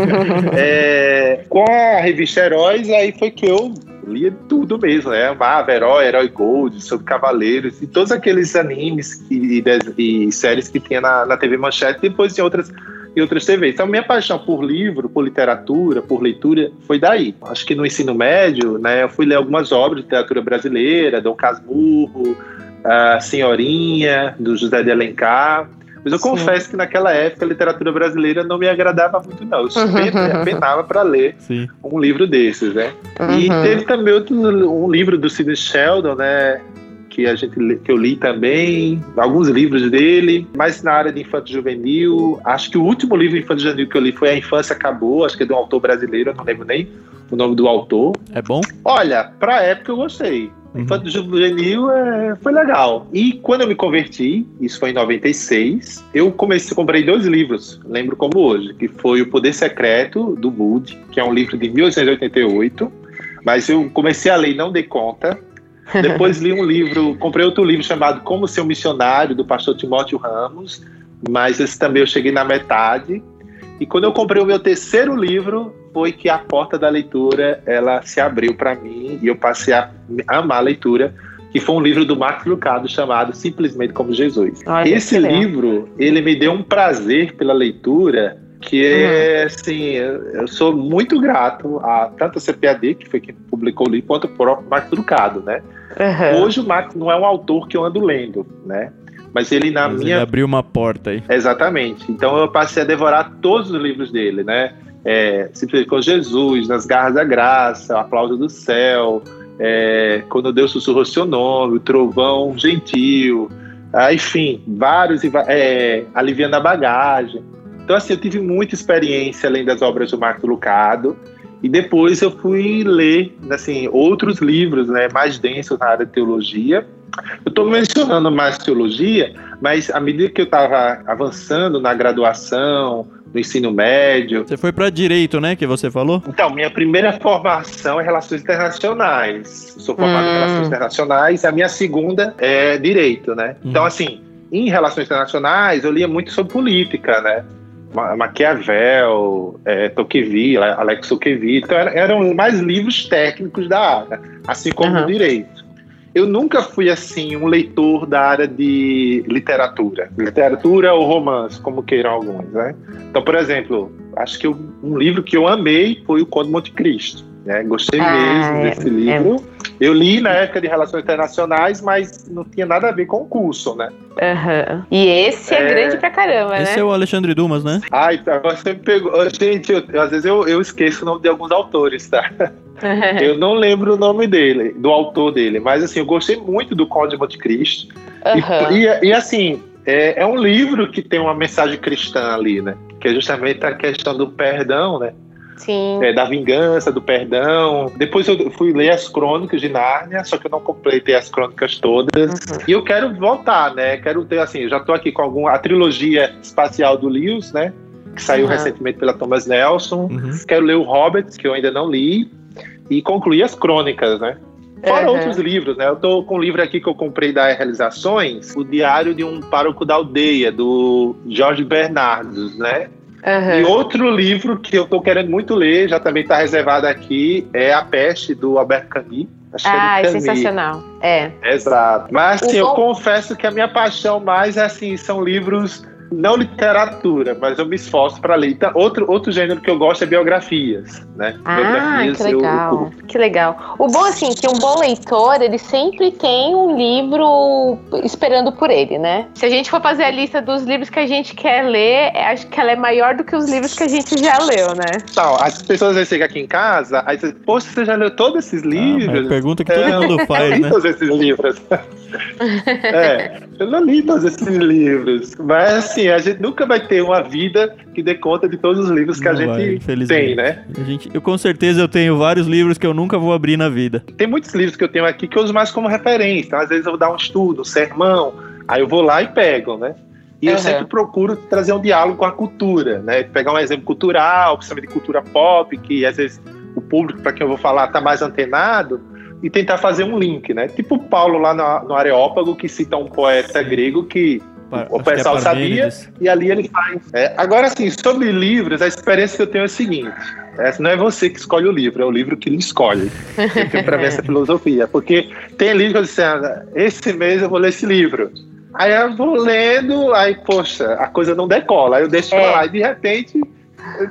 é, com a revista Heróis, aí foi que eu lia tudo mesmo, né? Amava Herói, Herói Gold, sobre Cavaleiros e todos aqueles animes e, e, e séries que tinha na, na TV Manchete, depois em outras e outras TVs. Então, minha paixão por livro, por literatura, por leitura, foi daí. Acho que no ensino médio, né, eu fui ler algumas obras de literatura brasileira, Dom Casmurro, a Senhorinha, do José de Alencar. Mas eu Sim. confesso que naquela época a literatura brasileira não me agradava muito, não. Eu sempre apenava para ler Sim. um livro desses, né? Uhum. E teve também outro, um livro do Sidney Sheldon, né? Que, a gente, que eu li também, alguns livros dele, mas na área de infanto juvenil. Acho que o último livro infanto juvenil que eu li foi A Infância Acabou, acho que é de um autor brasileiro, eu não lembro nem o nome do autor. É bom? Olha, pra época eu gostei. Uhum. Infanto Juvenil é, foi legal. E quando eu me converti, isso foi em 96, eu comecei, comprei dois livros, lembro como hoje, que foi O Poder Secreto, do Wood, que é um livro de 1888, mas eu comecei a ler e não dei conta. Depois li um livro, comprei outro livro chamado Como Ser um Missionário, do pastor Timóteo Ramos, mas esse também eu cheguei na metade. E quando eu comprei o meu terceiro livro, foi que a porta da leitura ela se abriu para mim e eu passei a amar a leitura, que foi um livro do Marcos Lucado chamado Simplesmente como Jesus. Olha, Esse livro, ele me deu um prazer pela leitura que é uhum. assim, eu sou muito grato a tanto a CPAD, que foi quem publicou o livro, quanto o próprio Marcos Lucado, né? Uhum. Hoje o Marcos não é um autor que eu ando lendo, né? Mas ele na Mas minha. Ele abriu uma porta aí. Exatamente. Então eu passei a devorar todos os livros dele, né? é, simplesmente com Jesus, nas garras da graça, aplauso do céu, é, quando Deus sussurrou seu nome, o trovão gentil, ah, enfim, vários, é, aliviando a bagagem. Então, assim, eu tive muita experiência além das obras do Marco Lucado, e depois eu fui ler, assim, outros livros, né, mais densos na área de teologia. Eu estou mencionando mais teologia, mas à medida que eu estava avançando na graduação, no ensino médio. Você foi para direito, né, que você falou? Então, minha primeira formação é relações internacionais. Eu sou formado hum. em relações internacionais, a minha segunda é direito, né? Hum. Então, assim, em relações internacionais, eu lia muito sobre política, né? Maquiavel, é, Tocqueville, Alex Tocqueville, então eram mais livros técnicos da área, assim como uhum. o direito. Eu nunca fui assim um leitor da área de literatura, literatura ou romance, como queiram alguns, né? Então, por exemplo, acho que eu, um livro que eu amei foi o Conde Monte Cristo. Né? Gostei ah, mesmo é, desse livro. É. Eu li na época de Relações Internacionais, mas não tinha nada a ver com o curso, né? Uhum. E esse é, é, grande pra caramba, esse né? Esse é o Alexandre Dumas, né? Ai, agora você me pegou. Gente, eu, às vezes eu, eu esqueço o nome de alguns autores, tá? eu não lembro o nome dele, do autor dele, mas assim, eu gostei muito do Conde de Monte Cristo. Uhum. E, e, e, assim, é, é um livro que tem uma mensagem cristã ali, né? Que é justamente a questão do perdão, né? Sim. É, da vingança, do perdão. Depois eu fui ler as crônicas de Nárnia, só que eu não completei as crônicas todas. Uhum. E eu quero voltar, né? Quero ter, assim, eu já tô aqui com alguma. A trilogia espacial do Lewis, né? Que saiu uhum. recentemente pela Thomas Nelson. Uhum. Quero ler o Hobbit, que eu ainda não li. E concluir as crônicas, né? Fora uhum. outros livros, né? Eu tô com um livro aqui que eu comprei da Realizações, O Diário de um Pároco da Aldeia, do Jorge Bernardos, né? Uhum. E outro livro que eu tô querendo muito ler, já também está reservado aqui, é A Peste, do Albert Camus. Acho ah, é, é sensacional. É. Exato. Mas assim, eu confesso que a minha paixão mais é assim, são livros não literatura, mas eu me esforço para ler. Então, outro, outro gênero que eu gosto é biografias, né? Ah, biografias que legal. Eu... Que legal. O bom, assim, que um bom leitor, ele sempre tem um livro esperando por ele, né? Se a gente for fazer a lista dos livros que a gente quer ler, acho que ela é maior do que os livros que a gente já leu, né? Então, as pessoas vão chegam aqui em casa, aí você, poxa, você já leu todos esses ah, livros? Ah, pergunta que todo é, mundo faz, né? Todos esses livros. é, eu não li todos esses livros, mas assim, a gente nunca vai ter uma vida que dê conta de todos os livros que Não a gente vai, tem, né? A gente, eu com certeza eu tenho vários livros que eu nunca vou abrir na vida. Tem muitos livros que eu tenho aqui que eu uso mais como referência. Então, às vezes eu vou dar um estudo, um sermão, aí eu vou lá e pego, né? E uhum. eu sempre procuro trazer um diálogo com a cultura, né? Pegar um exemplo cultural, principalmente de cultura pop, que às vezes o público para quem eu vou falar está mais antenado, e tentar fazer um link, né? Tipo o Paulo lá no, no Areópago, que cita um poeta grego que o pessoal é sabia e ali ele faz. É, agora, assim, sobre livros, a experiência que eu tenho é a seguinte: essa não é você que escolhe o livro, é o livro que lhe escolhe. Para ver essa filosofia. Porque tem livros que eu disse, ah, esse mês eu vou ler esse livro. Aí eu vou lendo, aí, poxa, a coisa não decola. Aí eu deixo é. pra lá e de repente,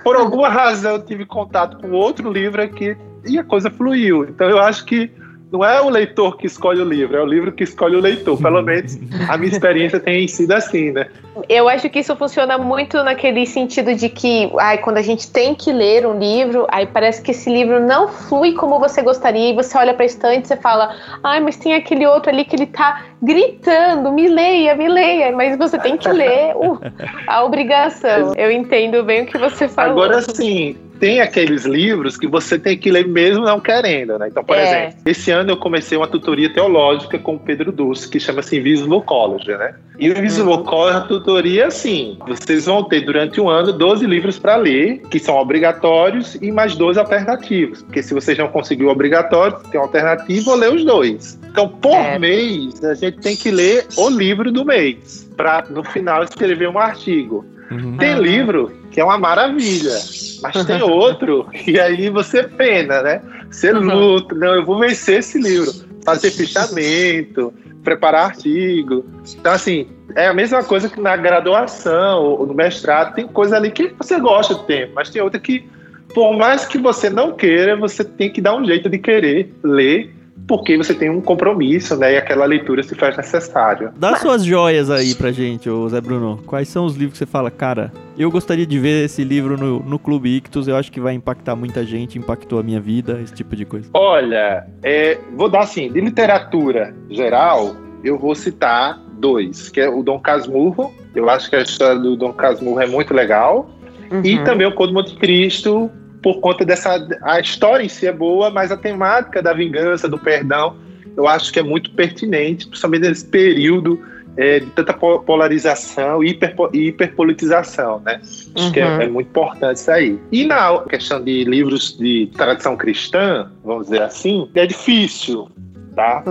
por alguma razão, eu tive contato com outro livro aqui e a coisa fluiu. Então eu acho que não é o leitor que escolhe o livro, é o livro que escolhe o leitor. Pelo menos a minha experiência tem sido assim, né? Eu acho que isso funciona muito naquele sentido de que, ai, quando a gente tem que ler um livro, aí parece que esse livro não flui como você gostaria, e você olha para a estante e você fala, ai, mas tem aquele outro ali que ele tá gritando, me leia, me leia, mas você tem que ler uh, a obrigação. Eu entendo bem o que você falou. Agora sim, tem aqueles livros que você tem que ler mesmo não querendo, né? Então, por é. exemplo, esse ano eu comecei uma tutoria teológica com o Pedro Dulce, que chama-se Invisible College, né? E o Invisible uhum. College, a tutoria, assim, vocês vão ter durante um ano 12 livros para ler, que são obrigatórios, e mais dois alternativos. Porque se vocês não conseguiram o obrigatório, tem um alternativo, ou ler os dois. Então, por é. mês, a gente tem que ler o livro do mês, para no final escrever um artigo. Uhum. Tem livro que é uma maravilha, mas tem outro e aí você pena, né? Você uhum. luta, não, eu vou vencer esse livro, fazer fichamento, preparar artigo. Então, assim, é a mesma coisa que na graduação ou no mestrado, tem coisa ali que você gosta do tempo, mas tem outra que, por mais que você não queira, você tem que dar um jeito de querer ler porque você tem um compromisso, né? E aquela leitura se faz necessária. Dá suas joias aí pra gente, ô Zé Bruno. Quais são os livros que você fala, cara, eu gostaria de ver esse livro no, no Clube Ictus, eu acho que vai impactar muita gente, impactou a minha vida, esse tipo de coisa. Olha, é, vou dar assim, de literatura geral, eu vou citar dois, que é o Dom Casmurro, eu acho que a história do Dom Casmurro é muito legal, uhum. e também o Conde Monte Cristo, por conta dessa. A história em si é boa, mas a temática da vingança, do perdão, eu acho que é muito pertinente, principalmente nesse período é, de tanta polarização e hiper, hiperpolitização, né? Acho uhum. que é, uhum. é, muito importante isso aí. E na questão de livros de tradição cristã, vamos dizer assim, é difícil tá?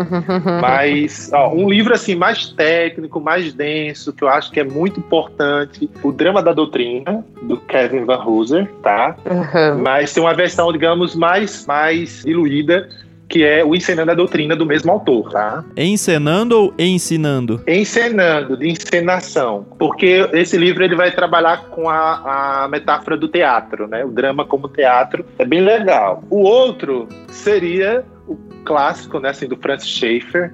Mas ó, um livro assim mais técnico, mais denso, que eu acho que é muito importante, o Drama da Doutrina do Kevin Van Hooser, tá? Uhum. Mas tem uma versão, digamos, mais mais diluída que é o Encenando a Doutrina do mesmo autor, tá? Encenando ou ensinando? Encenando, de encenação. Porque esse livro ele vai trabalhar com a, a metáfora do teatro, né? O drama como teatro. É bem legal. O outro seria o clássico, né, assim, do Francis Schaeffer,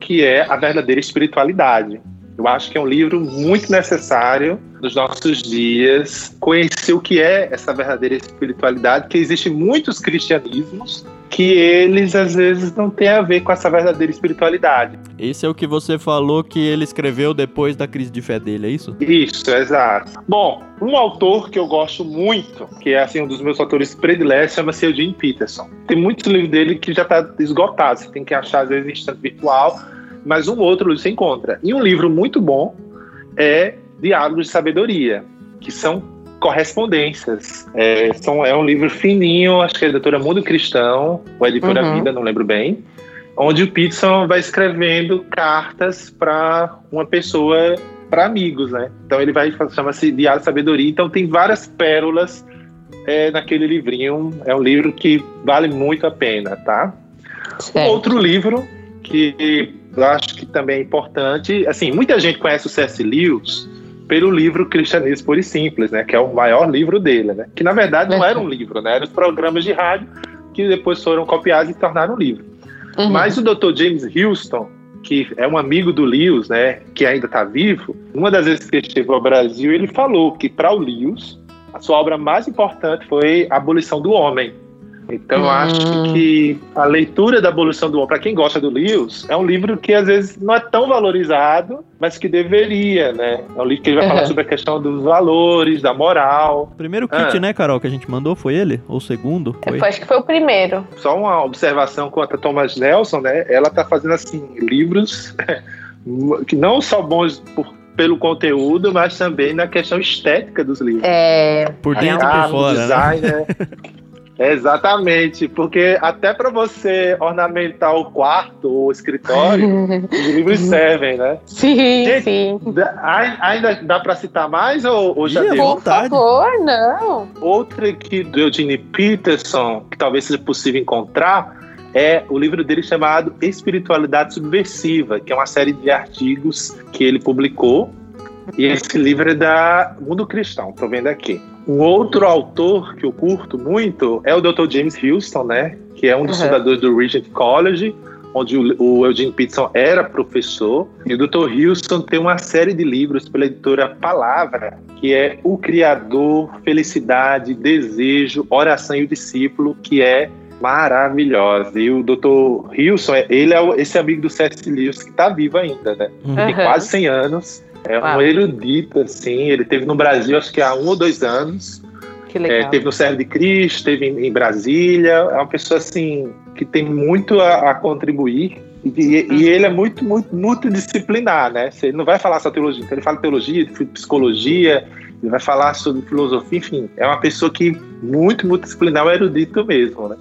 que é A Verdadeira Espiritualidade. Eu acho que é um livro muito necessário nos nossos dias, conhecer o que é essa verdadeira espiritualidade, que existe muitos cristianismos que eles às vezes não têm a ver com essa verdadeira espiritualidade. Esse é o que você falou que ele escreveu depois da crise de fé dele, é isso? Isso, exato. Bom, um autor que eu gosto muito, que é assim um dos meus autores prediletos, chama-se Eugene Peterson. Tem muitos livros dele que já está esgotado, você tem que achar às vezes em instante virtual mas um outro você encontra. E um livro muito bom é Diálogos de Sabedoria, que são correspondências. É, são, é um livro fininho, acho que é a editora Mundo Cristão, ou a editora uhum. Vida, não lembro bem, onde o Peterson vai escrevendo cartas para uma pessoa, para amigos, né? Então ele vai, chama-se Diário Sabedoria, então tem várias pérolas é, naquele livrinho, é um livro que vale muito a pena, tá? Certo. Outro livro que eu acho que também é importante. Assim, muita gente conhece o C.S. Lewis pelo livro Cristianismo Puro e Simples, né? Que é o maior livro dele, né? Que na verdade não era um livro, né? Eram os programas de rádio que depois foram copiados e tornaram um livro. Uhum. Mas o Dr. James Houston, que é um amigo do Lewis, né? Que ainda está vivo, uma das vezes que ele esteve ao Brasil, ele falou que para o Lewis a sua obra mais importante foi A Abolição do Homem, então, hum. acho que a leitura da Abolição do Homem, para quem gosta do Lewis, é um livro que às vezes não é tão valorizado, mas que deveria, né? É um livro que ele vai uhum. falar sobre a questão dos valores, da moral. Primeiro kit, ah. né, Carol, que a gente mandou foi ele? Ou o segundo? Foi? acho que foi o primeiro. Só uma observação quanto a Thomas Nelson, né? Ela tá fazendo, assim, livros que não são bons por pelo conteúdo, mas também na questão estética dos livros. É. Por dentro e por fora. Né? Design, né? Exatamente, porque até para você ornamentar o quarto ou o escritório, os livros servem, né? Sim, Gente, sim. Ainda dá para citar mais ou, ou já deu? Por favor, não. Outra aqui do Eugene Peterson, que talvez seja possível encontrar, é o livro dele chamado Espiritualidade Subversiva, que é uma série de artigos que ele publicou. E esse livro é da Mundo Cristão, estou vendo aqui. Um outro autor que eu curto muito é o Dr. James Houston, né? Que é um dos uhum. fundadores do Regent College, onde o, o Eugene Peterson era professor. E o Dr. Houston tem uma série de livros pela editora Palavra, que é O Criador, Felicidade, Desejo, Oração e o Discípulo, que é maravilhosa. E o Dr. Houston, ele é esse amigo do C.S. Lewis que está vivo ainda, né? Uhum. Tem quase 100 anos. É um erudito, assim. Ele teve no Brasil, acho que há um ou dois anos. Que legal. É, teve no Serra de Cristo, teve em, em, Brasília. É uma pessoa, assim, que tem muito a, a contribuir. E, e, e, ele é muito, muito, multidisciplinar, né? Ele não vai falar só teologia, então ele fala teologia, psicologia, ele vai falar sobre filosofia, enfim. É uma pessoa que muito multidisciplinar, é erudito mesmo, né?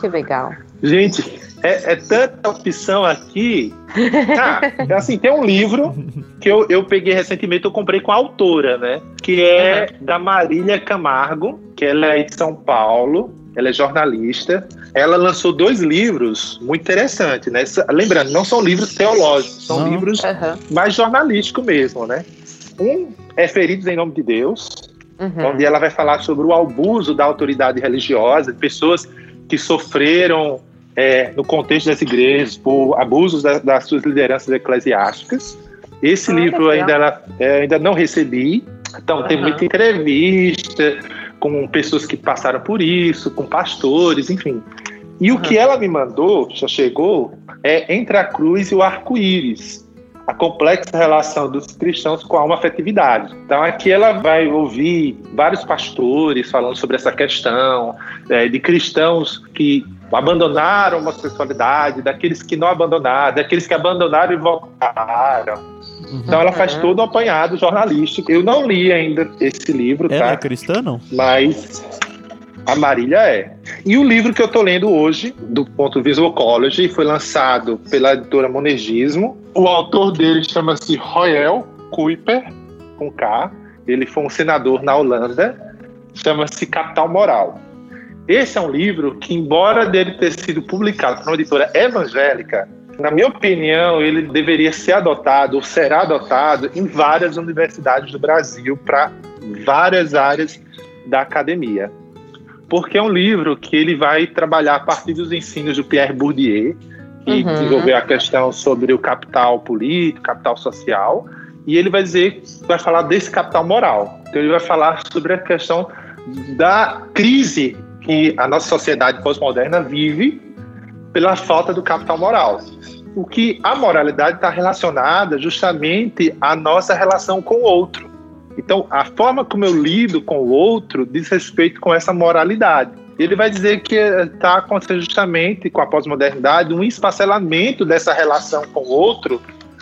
Que legal. Gente, é, é, tanta opção aqui. Ah, assim, tem um livro que eu, eu peguei recentemente, eu comprei com a autora, né? Que é uhum. da Marília Camargo, que ela é de São Paulo, ela é jornalista. Ela lançou dois livros muito interessantes, né? Lembrando, não são livros teológicos, são não. livros uhum. mais jornalísticos mesmo, né? Um é Feridos em Nome de Deus, uhum. onde ela vai falar sobre o abuso da autoridade religiosa, de pessoas que sofreram é, no contexto das igrejas, por abusos da, das suas lideranças eclesiásticas. Esse ah, livro ainda, é, ainda não recebi, então uhum. tem muita entrevista com pessoas que passaram por isso, com pastores, enfim. E uhum. o que ela me mandou, já chegou, é Entre a Cruz e o Arco-Íris, a complexa relação dos cristãos com a alma afetividade. Então aqui ela vai ouvir vários pastores falando sobre essa questão, é, de cristãos que abandonaram a homossexualidade, daqueles que não abandonaram, daqueles que abandonaram e voltaram. Uhum. Então ela faz todo o apanhado jornalístico. Eu não li ainda esse livro, ela tá? é cristã, não? Mas a Marília é. E o livro que eu estou lendo hoje, do ponto Visual College, foi lançado pela editora Monergismo. O autor dele chama-se Royal Kuiper, com K. Ele foi um senador na Holanda. Chama-se Capital Moral. Esse é um livro que, embora dele ter sido publicado por uma editora evangélica, na minha opinião, ele deveria ser adotado ou será adotado em várias universidades do Brasil para várias áreas da academia. Porque é um livro que ele vai trabalhar a partir dos ensinos do Pierre Bourdieu, que uhum. desenvolveu a questão sobre o capital político, capital social, e ele vai dizer, vai falar desse capital moral. Então ele vai falar sobre a questão da crise que a nossa sociedade pós-moderna vive pela falta do capital moral. O que a moralidade está relacionada justamente à nossa relação com o outro. Então, a forma como eu lido com o outro diz respeito com essa moralidade. Ele vai dizer que está acontecendo justamente com a pós-modernidade um espacelamento dessa relação com o outro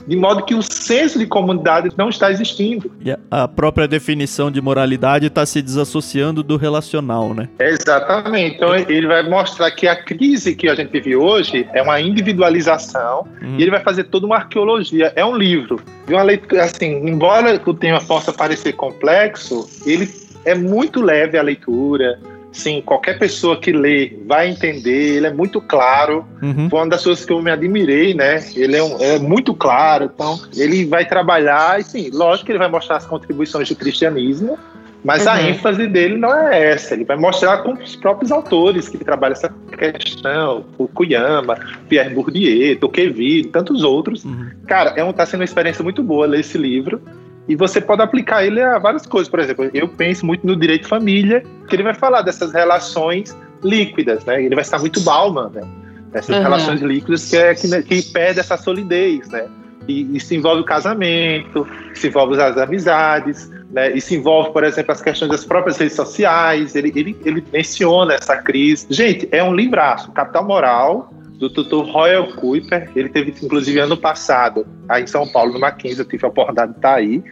de modo que o senso de comunidade não está existindo. E a própria definição de moralidade está se desassociando do relacional, né? Exatamente. Então ele vai mostrar que a crise que a gente vive hoje é uma individualização hum. e ele vai fazer toda uma arqueologia. É um livro. De uma leitura, assim, embora o tema possa parecer complexo, ele é muito leve a leitura Sim, qualquer pessoa que lê vai entender, ele é muito claro. Uhum. Foi uma das coisas que eu me admirei, né? Ele é, um, é, muito claro, então ele vai trabalhar, e sim, lógico que ele vai mostrar as contribuições do cristianismo, mas uhum. a ênfase dele não é essa. Ele vai mostrar com os próprios autores que trabalham essa questão, o Kuyama, Pierre Bourdieu, Tocqueville, tantos outros. Uhum. Cara, é um, tá sendo uma experiência muito boa ler esse livro. E você pode aplicar ele a várias coisas. Por exemplo, eu penso muito no direito de família, que ele vai falar dessas relações líquidas, né? Ele vai estar muito Bauman, né? Essas uhum. relações líquidas que, é, que, que perde essa solidez, né? E isso envolve o casamento, isso envolve as amizades, né? Isso envolve, por exemplo, as questões das próprias redes sociais. Ele, ele, ele menciona essa crise. Gente, é um livraço, Capital Moral, do tutor Royal Kuiper. Ele teve, inclusive, ano passado, aí em São Paulo, no Mackenzie, eu tive a oportunidade de estar aí.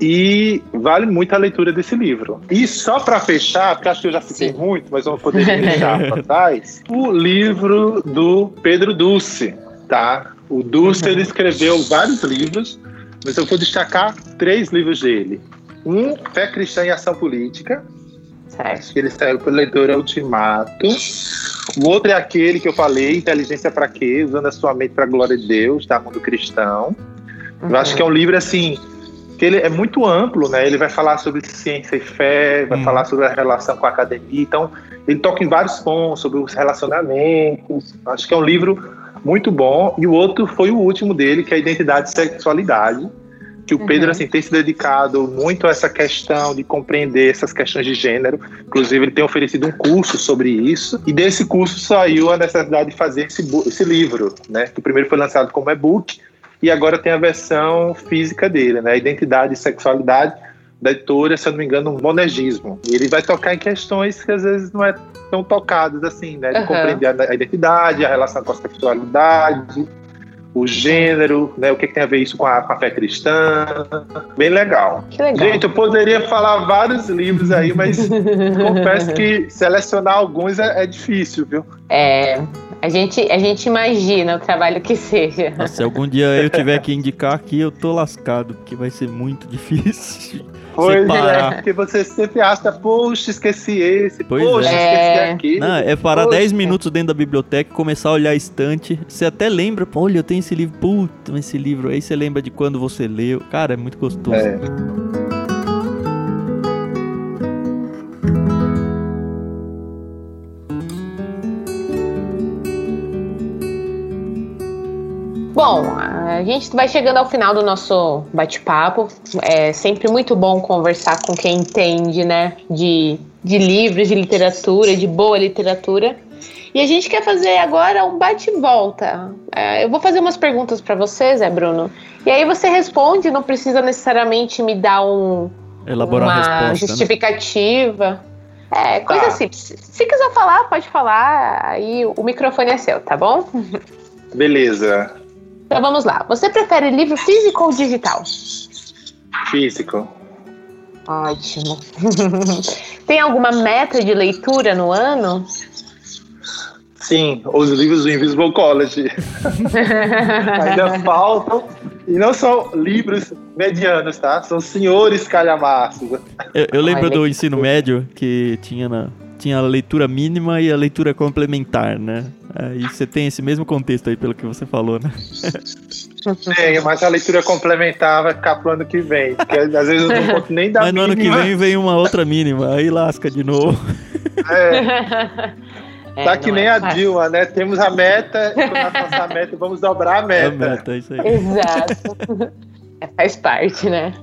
E vale muito a leitura desse livro. E só para fechar, porque acho que eu já citei muito, mas não poderia deixar para trás, o livro do Pedro Dulce, tá? O Dulce, ele escreveu vários livros, mas eu vou destacar três livros dele. Um, Fé Cristã e Ação Política, Certo. Ele saiu pela leitura Ultimato. O outro é aquele que eu falei, Inteligência para quê? Usando a sua mente para a glória de Deus, da Mundo Cristão. Uhum. Eu acho que é um livro assim que ele é muito amplo, né? Ele vai falar sobre ciência e fé, vai uhum. falar sobre a relação com a academia. Então, ele toca em vários pontos sobre os relacionamentos. Acho que é um livro muito bom. E o outro foi o último dele, que é identidade e sexualidade que o Pedro uhum. assim tem se dedicado muito a essa questão de compreender essas questões de gênero. Inclusive ele tem oferecido um curso sobre isso e desse curso saiu a necessidade de fazer esse, esse livro, né? Que o primeiro foi lançado como e-book e agora tem a versão física dele, né? Identidade e sexualidade da editora, se eu não me engano, um monergismo. E ele vai tocar em questões que às vezes não é tão tocadas assim, né? De uhum. compreender a identidade, a relação com a sexualidade, o gênero, né? O que, que, tem a ver isso com a, com a fé cristã. Bem legal. legal. Gente, eu poderia falar vários livros aí, mas confesso que selecionar alguns é, é, difícil, viu? É. A gente, a gente imagina o trabalho que seja. se algum dia eu tiver que indicar aqui, eu tô lascado, porque vai ser muito difícil. Pois é, porque você sempre acha, poxa, esqueci esse, pois poxa, é. esqueci aquele. Não, é parar 10 minutos dentro da biblioteca e começar a olhar a estante. Você até lembra, olha, eu tenho esse livro, puta, esse livro. Aí você lembra de quando você leu. Cara, é muito gostoso. É. Bom, a gente vai chegando ao final do nosso bate-papo. É sempre muito bom conversar com quem entende, né, de, de livros, de literatura, de boa literatura. E a gente quer fazer agora um bate-volta. É, eu vou fazer umas perguntas para você, Zé Bruno. E aí você responde, não precisa necessariamente me dar um, Elaborar uma resposta, né? justificativa. Né? É, coisa tá. assim. Se quiser falar, pode falar. Aí o microfone é seu, tá bom? Beleza. Então vamos lá. Você prefere livro físico ou digital? Físico. Ótimo. Tem alguma meta de leitura no ano? Sim, os livros do Invisible College. Ainda faltam. E não são livros medianos, tá? São senhores calhamaços. Eu, eu lembro do ensino médio que tinha na, tinha a leitura mínima e a leitura complementar, né? Aí você tem esse mesmo contexto aí, pelo que você falou, né? Tem, mas a leitura complementar vai ficar pro ano que vem. Porque às vezes eu não conto nem da Mas no ano que mínima. vem vem uma outra mínima, aí lasca de novo. É, É, tá que não nem é a fácil. Dilma, né? Temos a meta, e quando a meta, vamos dobrar a É meta. a meta, é isso aí. Exato. É, faz parte, né?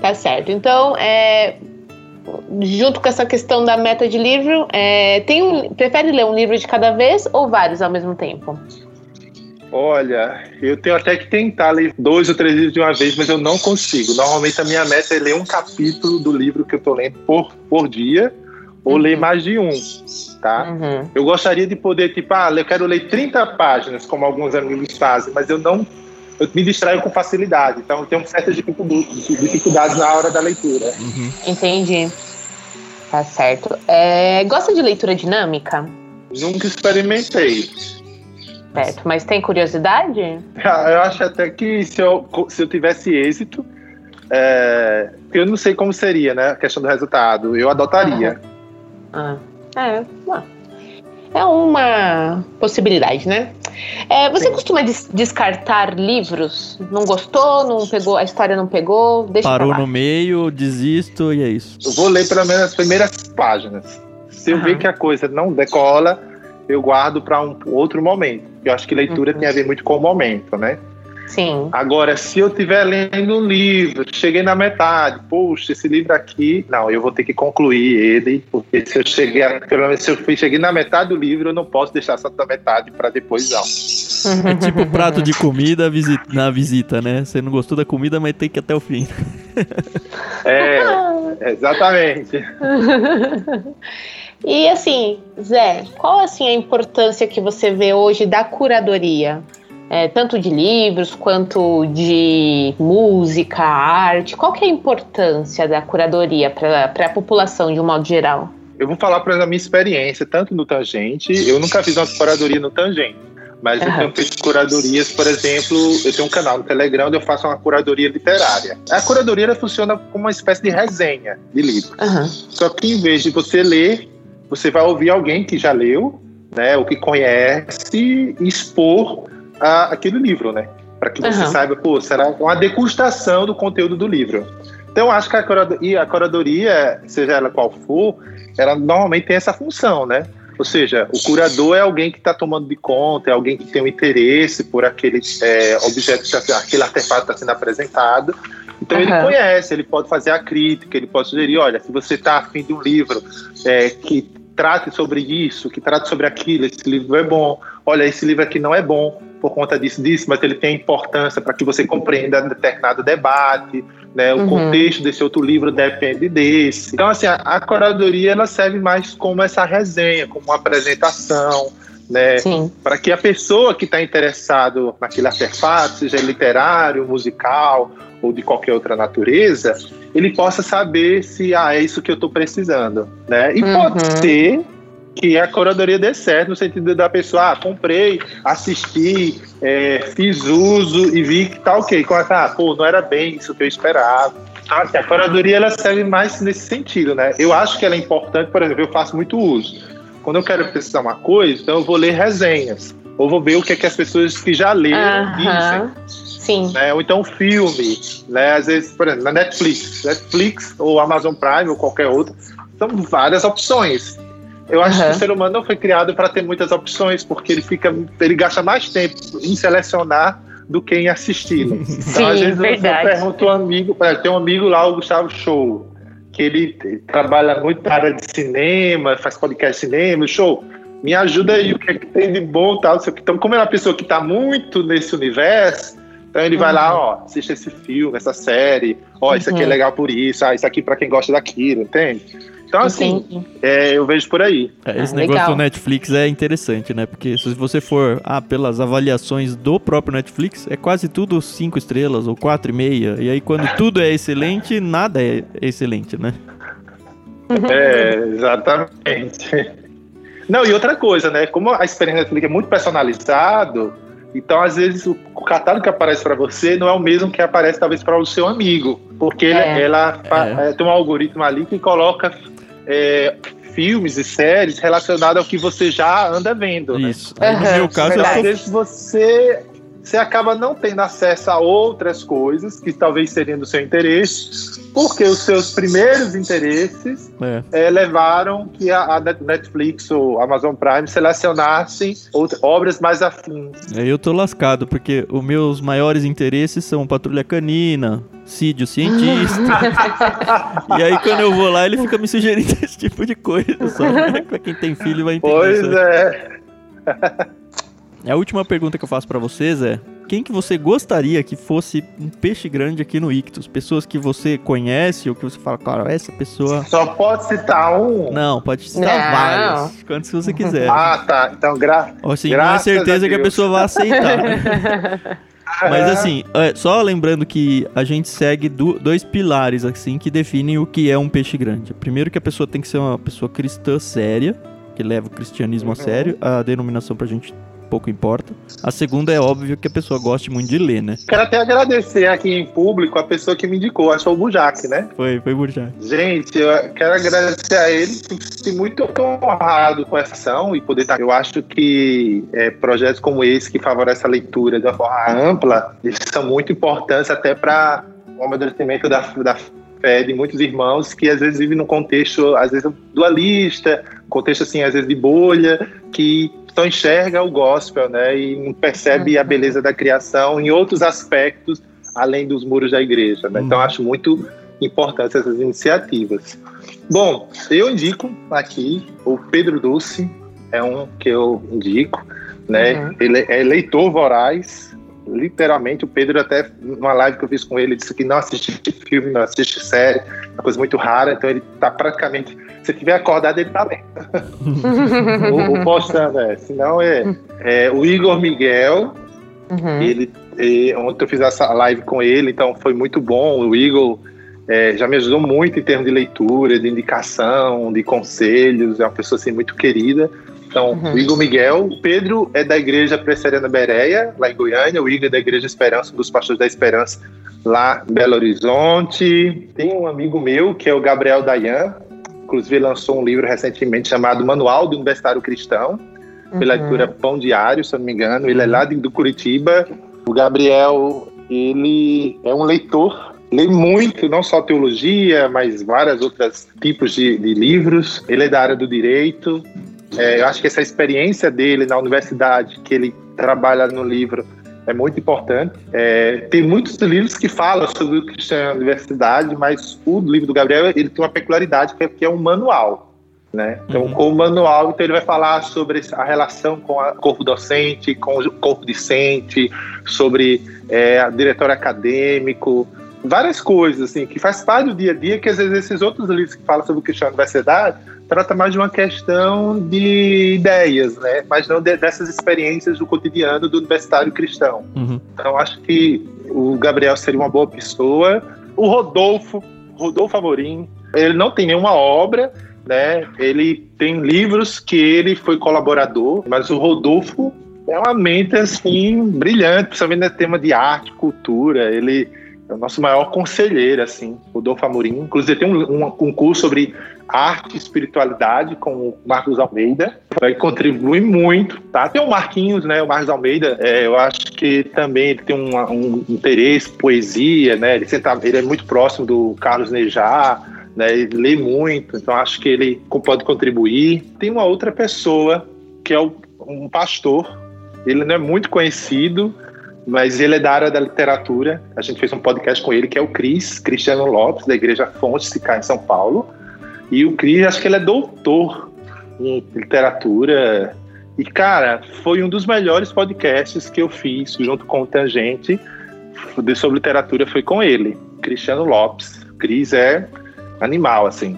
Tá certo. Então, é, junto com essa questão da meta de livro, é, tem um, prefere ler um livro de cada vez ou vários ao mesmo tempo? Olha, eu tenho até que tentar ler dois ou três livros de uma vez, mas eu não consigo. Normalmente a minha meta é ler um capítulo do livro que eu tô lendo por, por dia, ou Uhum. ler mais de um, tá? Uhum. Eu gostaria de poder, tipo, ah, eu quero ler 30 páginas, como alguns amigos fazem, mas eu não. Eu me distraio com facilidade, então eu tenho certas dificuldades na hora da leitura. Uhum. Entendi. Tá certo. É, gosta de leitura dinâmica? Nunca experimentei. Certo. Mas tem curiosidade? Eu acho até que se eu, se eu tivesse êxito, é, eu não sei como seria, né? A questão do resultado. Eu adotaria. Ah, é, ah. É uma possibilidade, né? É, você Sim. costuma des- descartar livros? Não gostou? Não pegou? A história não pegou? Deixa Parou no meio, desisto e é isso. Eu vou ler pelo menos as primeiras páginas. Se eu Aham. ver que a coisa não decola, eu guardo para um outro momento. Eu acho que leitura Uhum. tem a ver muito com o momento, né? Sim. Agora, se eu estiver lendo um livro, cheguei na metade, poxa, esse livro aqui, não, eu vou ter que concluir ele, porque se eu cheguei, a- pelo menos se eu fui- cheguei na metade do livro, eu não posso deixar só da metade para depois não. É tipo prato de comida visi- na visita, né? Você não gostou da comida, mas tem que ir até o fim. É, exatamente. e assim, Zé, qual assim a importância que você vê hoje da curadoria? É, tanto de livros quanto de música, arte. Qual que é a importância da curadoria para a população de um modo geral? Eu vou falar para a minha experiência, tanto no Tangente, eu nunca fiz uma curadoria no Tangente, mas eu Aham. tenho feito curadorias, por exemplo, eu tenho um canal no Telegram onde eu faço uma curadoria literária. A curadoria funciona como uma espécie de resenha de livro. Aham. Só que em vez de você ler, você vai ouvir alguém que já leu, né, ou que conhece, e expor a, aquele livro, né? Para que você Aham. saiba, pô, será uma degustação do conteúdo do livro. Então, acho que a curadoria, a curadoria, seja ela qual for, ela normalmente tem essa função, né? Ou seja, o curador é alguém que está tomando de conta, é alguém que tem um interesse por aquele é, objeto, tá- aquele artefato que está sendo apresentado. Então ele Aham. conhece, ele pode fazer a crítica, ele pode sugerir, olha, se você está afim de um livro é, que trate sobre isso, que trate sobre aquilo, esse livro é bom. Olha, esse livro aqui não é bom por conta disso, disso, mas ele tem importância para que você compreenda determinado debate, né? O Uhum. contexto desse outro livro depende desse. Então, assim, a, a curadoria ela serve mais como essa resenha, como uma apresentação, né? Para que a pessoa que está interessado naquele artefato, seja literário, musical ou de qualquer outra natureza, ele possa saber se ah, é isso que eu estou precisando, né? E Uhum. pode ser que a curadoria dê certo no sentido da pessoa, ah, comprei, assisti, é, fiz uso e vi que tá ok. Com essa, ah, pô, não era bem isso que eu esperava. Então, assim, a curadoria ela serve mais nesse sentido, né? Eu acho que ela é importante, por exemplo, eu faço muito uso. Quando eu quero precisar uma coisa, então eu vou ler resenhas. Ou vou ver o que, é que as pessoas que já leram dizem Aham. Sim. né? Ou então filme, né? Às vezes, por exemplo, na Netflix, Netflix ou Amazon Prime ou qualquer outro, são várias opções. Eu acho Aham. que o ser humano não foi criado para ter muitas opções, porque ele fica, ele gasta mais tempo em selecionar do que em assistir. Então, Sim, às vezes verdade. eu pergunto um amigo, tem um amigo lá, o Gustavo Show, que ele trabalha muito na área de cinema, faz podcast de cinema, show. Me ajuda aí, o que, é que tem de bom tal, não sei o que. Então, como é uma pessoa que está muito nesse universo, então ele vai Uhum. lá, ó, assiste esse filme, essa série, ó, isso aqui é Uhum. legal por isso, ah, isso aqui para quem gosta daquilo, entende? Então, assim, é, eu vejo por aí. É, esse Ah, negócio legal. do Netflix é interessante, né? Porque se você for ah, pelas avaliações do próprio Netflix, é quase tudo cinco estrelas ou quatro e meia. E aí quando tudo é excelente, nada é excelente, né? É, exatamente. Não, e outra coisa, né? Como a experiência Netflix é muito personalizado, então às vezes o, catálogo que aparece para você não é o mesmo que aparece talvez para o seu amigo, porque É. ela fa- É. é, tem um algoritmo ali que coloca é, filmes e séries relacionados ao que você já anda vendo. Né? Isso. Aí, no meu caso, eu Às tô vezes você, você acaba não tendo acesso a outras coisas que talvez seriam do seu interesse, porque os seus primeiros interesses É. eh, levaram que a, a Netflix ou Amazon Prime selecionassem obras mais afins. Aí eu tô lascado, porque os meus maiores interesses são Patrulha Canina, Cid, o cientista. e aí quando eu vou lá, ele fica me sugerindo esse tipo de coisa, sabe? pra quem tem filho vai entender Pois é. A última pergunta que eu faço pra vocês é: quem que você gostaria que fosse um peixe grande aqui no Ictus? Pessoas que você conhece ou que você fala, cara, essa pessoa. Só pode citar um. Não, pode citar Não. várias. Quantos você quiser. Ah, tá. Então, gra... Ou assim, não é graças certeza a que a pessoa vai aceitar. né? Mas assim, é, só lembrando que a gente segue dois pilares assim que definem o que é um peixe grande. Primeiro que a pessoa tem que ser uma pessoa cristã séria, que leva o cristianismo a Uhum. sério. A denominação pra gente pouco importa. A segunda é óbvio que a pessoa goste muito de ler, né? Quero até agradecer aqui em público a pessoa que me indicou, acho que foi o Bujac, né? Foi, foi Burjá. Gente, eu quero agradecer a ele, fiquei muito honrado com essa ação e poder estar. Eu acho que é, projetos como esse, que favorecem a leitura de uma forma ampla, eles são muito importantes até para o amadurecimento da, da fé de muitos irmãos que às vezes vivem num contexto, às vezes, dualista, contexto assim, às vezes de bolha, que só enxerga o gospel, né? E não percebe a beleza da criação em outros aspectos além dos muros da igreja, né? Então Uhum. acho muito importante essas iniciativas. Bom, eu indico aqui o Pedro Dulce, é um que eu indico, né? Uhum. Ele é leitor voraz, literalmente. O Pedro, até numa live que eu fiz com ele, disse que não assiste filme, não assiste série, uma coisa muito rara, então ele tá praticamente. Se tiver acordado, ele tá lendo. o, o postando, é. Senão é, é o Igor Miguel, Uhum. ele, e, ontem eu fiz essa live com ele, então foi muito bom. O Igor é, já me ajudou muito em termos de leitura, de indicação, de conselhos. É uma pessoa assim, muito querida. Então, Uhum. o Igor Miguel. O Pedro é da Igreja Presbiteriana Bereia, lá em Goiânia. O Igor é da Igreja Esperança, dos pastores da Esperança, lá em Belo Horizonte. Tem um amigo meu, que é o Gabriel Dayan. Inclusive, lançou um livro recentemente chamado Manual do Universitário Cristão pela Uhum. editora Pão Diário, se eu não me engano. Ele é lá de- do Curitiba. O Gabriel, ele é um leitor, lê muito, não só teologia, mas vários outros tipos de, de livros. Ele é da área do direito. É, eu acho que essa experiência dele na universidade, que ele trabalha no livro, é muito importante. É, tem muitos livros que falam sobre o cristianismo na universidade, mas o livro do Gabriel ele tem uma peculiaridade que é, que é um manual. Né? Então, Uhum. com o manual, então ele vai falar sobre a relação com o corpo docente, com o corpo discente, sobre é, a diretório acadêmico, várias coisas assim que faz parte do dia a dia que às vezes esses outros livros que falam sobre o cristão na universidade trata mais de uma questão de ideias, né? Mas não de- dessas experiências do cotidiano do universitário cristão. Uhum. Então acho que o Gabriel seria uma boa pessoa. O Rodolfo, Rodolfo Amorim, ele não tem nenhuma obra, né? Ele tem livros que ele foi colaborador, mas o Rodolfo é uma mente assim brilhante, principalmente no tema de arte, cultura. Ele é o nosso maior conselheiro, assim, Rodolfo Amorim. Inclusive tem um, um, um curso sobre arte e espiritualidade com o Marcos Almeida. Vai contribuir muito, tá? Tem o Marquinhos, né? O Marcos Almeida, é, eu acho que também ele tem um, um interesse, poesia, né? Ele, senta, ele é muito próximo do Carlos Nejar, né? Ele lê muito, então acho que ele pode contribuir. Tem uma outra pessoa que é o, um pastor. Ele não é muito conhecido, mas ele é da área da literatura. A gente fez um podcast com ele, que é o Cris, Cristiano Lopes, da Igreja Fonte Sicá, em São Paulo. E o Cris, acho que ele é doutor em literatura. E, cara, foi um dos melhores podcasts que eu fiz junto com o Tangente sobre literatura, foi com ele, Cristiano Lopes. Cris é animal, assim.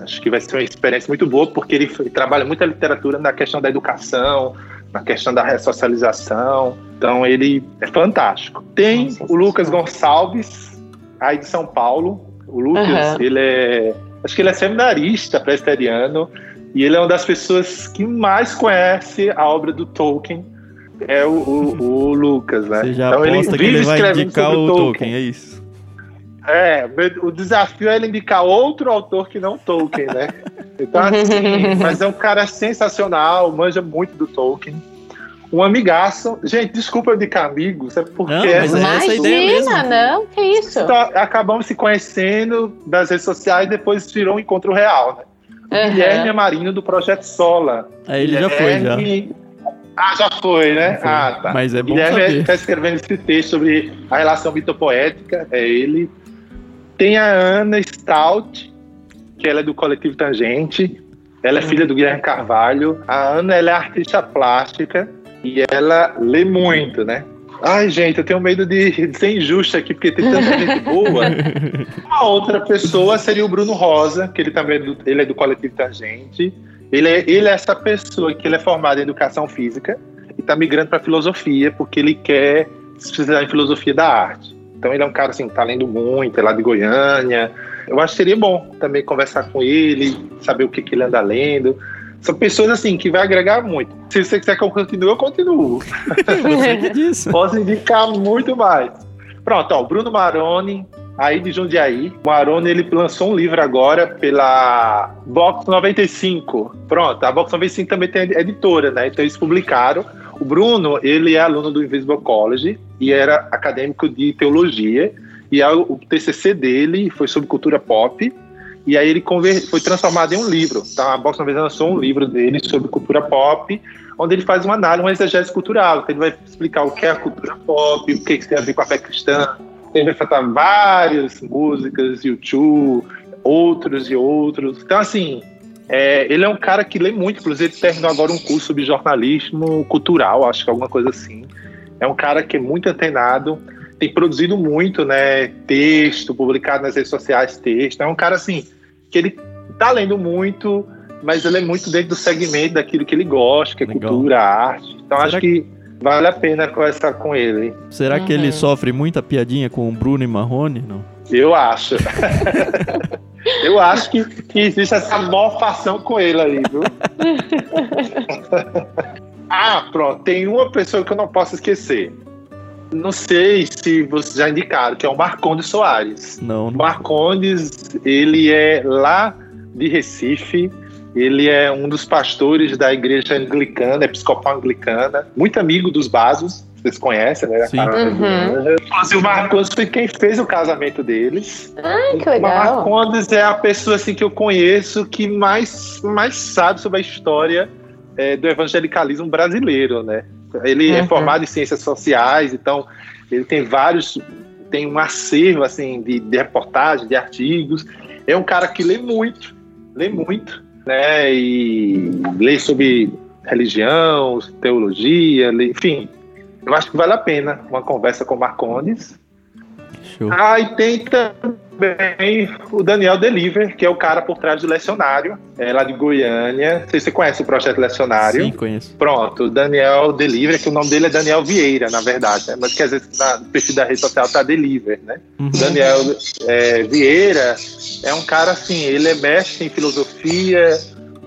Acho que vai ser uma experiência muito boa, porque ele, trabalha muito a literatura na questão da educação, na questão da ressocialização. Então ele é fantástico. Tem Nossa, o Lucas. Gonçalves, aí de São Paulo. O Lucas, Aham. ele é. Acho que ele é seminarista presbiteriano. E ele é uma das pessoas que mais conhece a obra do Tolkien. É o, o- o Lucas, né? Você já então aposta que ele vai escrevendo indicar sobre o Tolkien, é isso. É, o desafio é ele indicar outro autor que não Tolkien, né? Então, assim, mas é um cara sensacional, manja muito do Tolkien. Um amigaço. Gente, desculpa eu indicar amigos, é porque. Não, mas é essa ideia mesmo. não, que isso. Então, acabamos se conhecendo das redes sociais e depois virou um encontro real, né? Uhum. Guilherme Marino do Projeto Sola. É, ele já foi, já. Ah, já foi, né? Já foi. Ah, tá. Mas é bom Guilherme está escrevendo esse texto sobre a relação mitopoética, é ele. Tem a Ana Stout, que ela é do Coletivo Tangente. Ela é filha do Guilherme Carvalho. A Ana ela é artista plástica e ela lê muito, né? Ai, gente, eu tenho medo de, de ser injusto aqui, porque tem tanta gente boa. A outra pessoa seria o Bruno Rosa, que ele também é do, ele é do Coletivo Tangente. Ele é, ele é essa pessoa que ele é formado em educação física e está migrando para filosofia, porque ele quer se especializar em filosofia da arte. Então ele é um cara assim, que tá lendo muito, é lá de Goiânia. Eu acho que seria bom também conversar com ele, saber o que, que ele anda lendo. São pessoas assim que vai agregar muito. Se você quiser que eu continue, eu continuo. Posso indicar muito mais. Pronto, ó, o Bruno Maroni, aí de Jundiaí. O Maroni ele lançou um livro agora pela Box 95. Pronto, a Box 95 também tem editora, né? Então eles publicaram o Bruno, ele é aluno do Invisible College e era acadêmico de teologia. E o TCC dele foi sobre cultura pop. E aí ele foi transformado em um livro. Então a Box vez lançou um livro dele sobre cultura pop, onde ele faz uma análise, uma exegese cultural. Então ele vai explicar o que é a cultura pop, o que, que tem a ver com a fé cristã. Ele vai falar várias músicas, YouTube, outros e outros. Então, assim, é, ele é um cara que lê muito, inclusive ele terminou agora um curso sobre jornalismo cultural, acho que alguma coisa assim. É um cara que é muito antenado, tem produzido muito, né? Texto, publicado nas redes sociais, texto. É um cara assim que ele tá lendo muito, mas ele é muito dentro do segmento daquilo que ele gosta, que é Legal. cultura, arte. Então Será acho que vale a pena conversar com ele. Será uhum. que ele uhum. sofre muita piadinha com o Bruno e Marrone? Não? Eu acho. Eu acho que, que existe essa mofação com ele aí, viu? ah, pronto. Tem uma pessoa que eu não posso esquecer. Não sei se vocês já indicaram, que é o Marcondes Soares. Não. não. Marcondes, ele é lá de Recife. Ele é um dos pastores da igreja anglicana, episcopal anglicana, muito amigo dos Basos vocês conhecem, né? Sim. Uhum. Inclusive, o Marcondes foi quem fez o casamento deles. Ai, que legal. O Marcondes é a pessoa assim, que eu conheço que mais, mais sabe sobre a história é, do evangelicalismo brasileiro, né? Ele é uhum. é formado em ciências sociais, então ele tem vários, tem um acervo assim de, de reportagens, de artigos. É um cara que lê muito, lê muito, né? E lê sobre religião, teologia, lê, enfim, eu acho que vale a pena uma conversa com o Marcondes. Show. Ah, e tem também o Daniel Deliver, que é o cara por trás do Lecionário, é lá de Goiânia. Não sei se você conhece o projeto Lecionário. Sim, conheço. Pronto, o Daniel Deliver, que o nome dele é Daniel Vieira, na verdade, né? mas que às vezes na, no perfil da rede social tá Deliver, né? Uhum. O Daniel é, Vieira é um cara assim, ele é mestre em filosofia,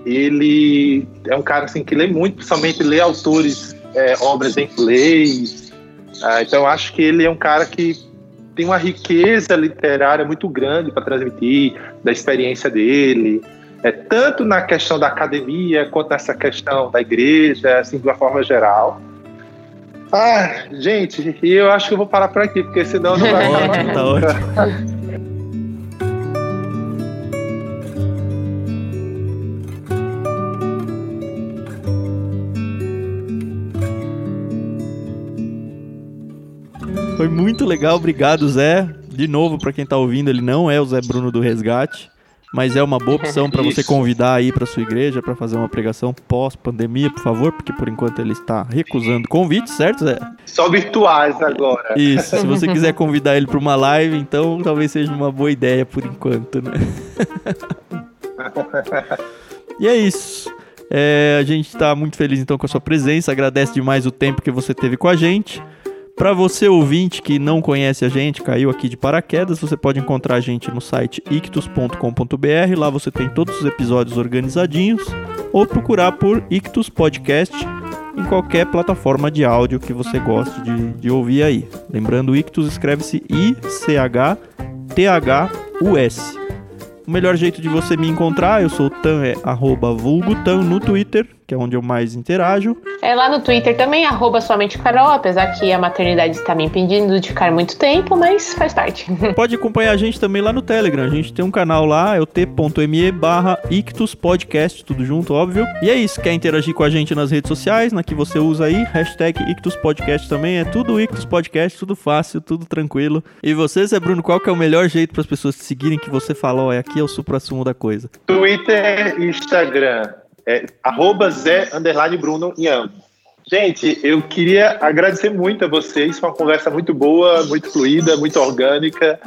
ele é um cara assim que lê muito, principalmente lê autores é, obras em inglês. Ah, então, acho que ele é um cara que tem uma riqueza literária muito grande para transmitir da experiência dele, é, tanto na questão da academia quanto nessa questão da igreja, assim, de uma forma geral. Ah, gente, eu acho que eu vou parar por aqui, porque senão não vai acabar. tá ótimo. Foi muito legal, obrigado, Zé. De novo, para quem tá ouvindo, ele não é o Zé Bruno do Resgate, mas é uma boa opção para você convidar aí para sua igreja para fazer uma pregação pós-pandemia, por favor, porque por enquanto ele está recusando convites, certo, Zé? Só virtuais agora. Isso, se você quiser convidar ele para uma live, então talvez seja uma boa ideia por enquanto, né? e é isso. É, a gente está muito feliz então com a sua presença, agradece demais o tempo que você teve com a gente. Para você ouvinte que não conhece a gente, caiu aqui de paraquedas, você pode encontrar a gente no site ictus.com.br. Lá você tem todos os episódios organizadinhos ou procurar por Ictus Podcast em qualquer plataforma de áudio que você goste de, de ouvir aí. Lembrando, Ictus escreve-se I-C-H T-H-U-S. O melhor jeito de você me encontrar, eu sou o Tan, é arroba vulgo Tan no Twitter, que é onde eu mais interajo. É lá no Twitter também, arroba somente Carol, apesar que a maternidade está me impedindo de ficar muito tempo, mas faz parte. Pode acompanhar a gente também lá no Telegram. A gente tem um canal lá, é o t.me barra Ictus Podcast, tudo junto, óbvio. E é isso, quer interagir com a gente nas redes sociais, na que você usa aí, hashtag Ictus Podcast também, é tudo Ictus Podcast, tudo fácil, tudo tranquilo. E você, Zé Bruno, qual que é o melhor jeito para as pessoas te seguirem que você falou, é aqui é o supra-sumo da coisa? Twitter e Instagram. É, arroba Zé Underline Bruno em ambos. Gente, eu queria agradecer muito a vocês. Foi uma conversa muito boa, muito fluida, muito orgânica.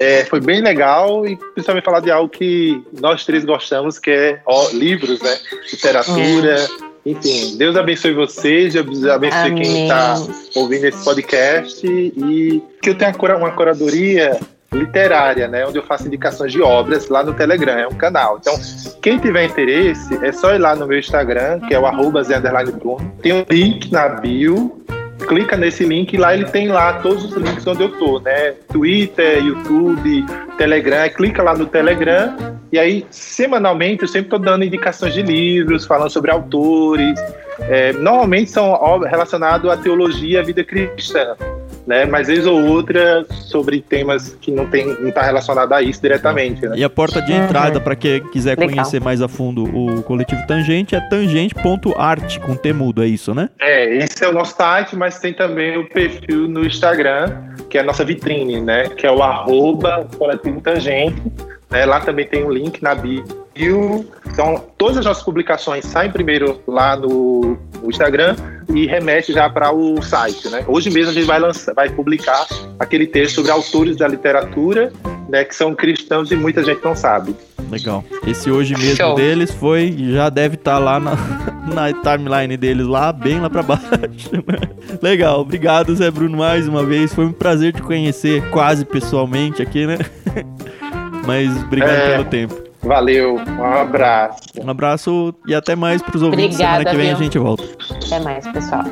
É, foi bem legal e principalmente falar de algo que nós três gostamos, que é ó, livros, né? Literatura. Enfim, Deus abençoe vocês, Deus abençoe Amém. quem está ouvindo esse podcast e que eu tenha uma curadoria literária, né, onde eu faço indicações de obras lá no Telegram, é um canal. Então, quem tiver interesse, é só ir lá no meu Instagram, que é o arroba. Tem um link na bio, clica nesse link e lá ele tem lá todos os links onde eu tô, né? Twitter, YouTube, Telegram, clica lá no Telegram e aí semanalmente eu sempre tô dando indicações de livros, falando sobre autores. É, normalmente são relacionados à teologia à vida cristã né? Mas vez ou outra sobre temas que não tem não está relacionado a isso diretamente. Né? E a porta de entrada para quem quiser Legal. conhecer mais a fundo o coletivo Tangente é tangente.art com T mudo, é isso, né? É, esse é o nosso site, mas tem também o perfil no Instagram, que é a nossa vitrine, né? Que é o arroba coletivo Tangente. Né? Lá também tem um link na bio. Então, todas as nossas publicações saem primeiro lá no, no Instagram e remete já para o site. Né? Hoje mesmo a gente vai, lançar, vai publicar aquele texto sobre autores da literatura né, que são cristãos e muita gente não sabe. Legal. Esse hoje mesmo Show. deles foi, já deve estar tá lá na, na timeline deles, lá bem lá para baixo. Né? Legal, obrigado Zé Bruno mais uma vez. Foi um prazer te conhecer quase pessoalmente aqui, né? Mas obrigado é... pelo tempo. Valeu, um abraço. Um abraço e até mais para os ouvintes. Obrigada, Semana que vem viu? a gente volta. Até mais, pessoal.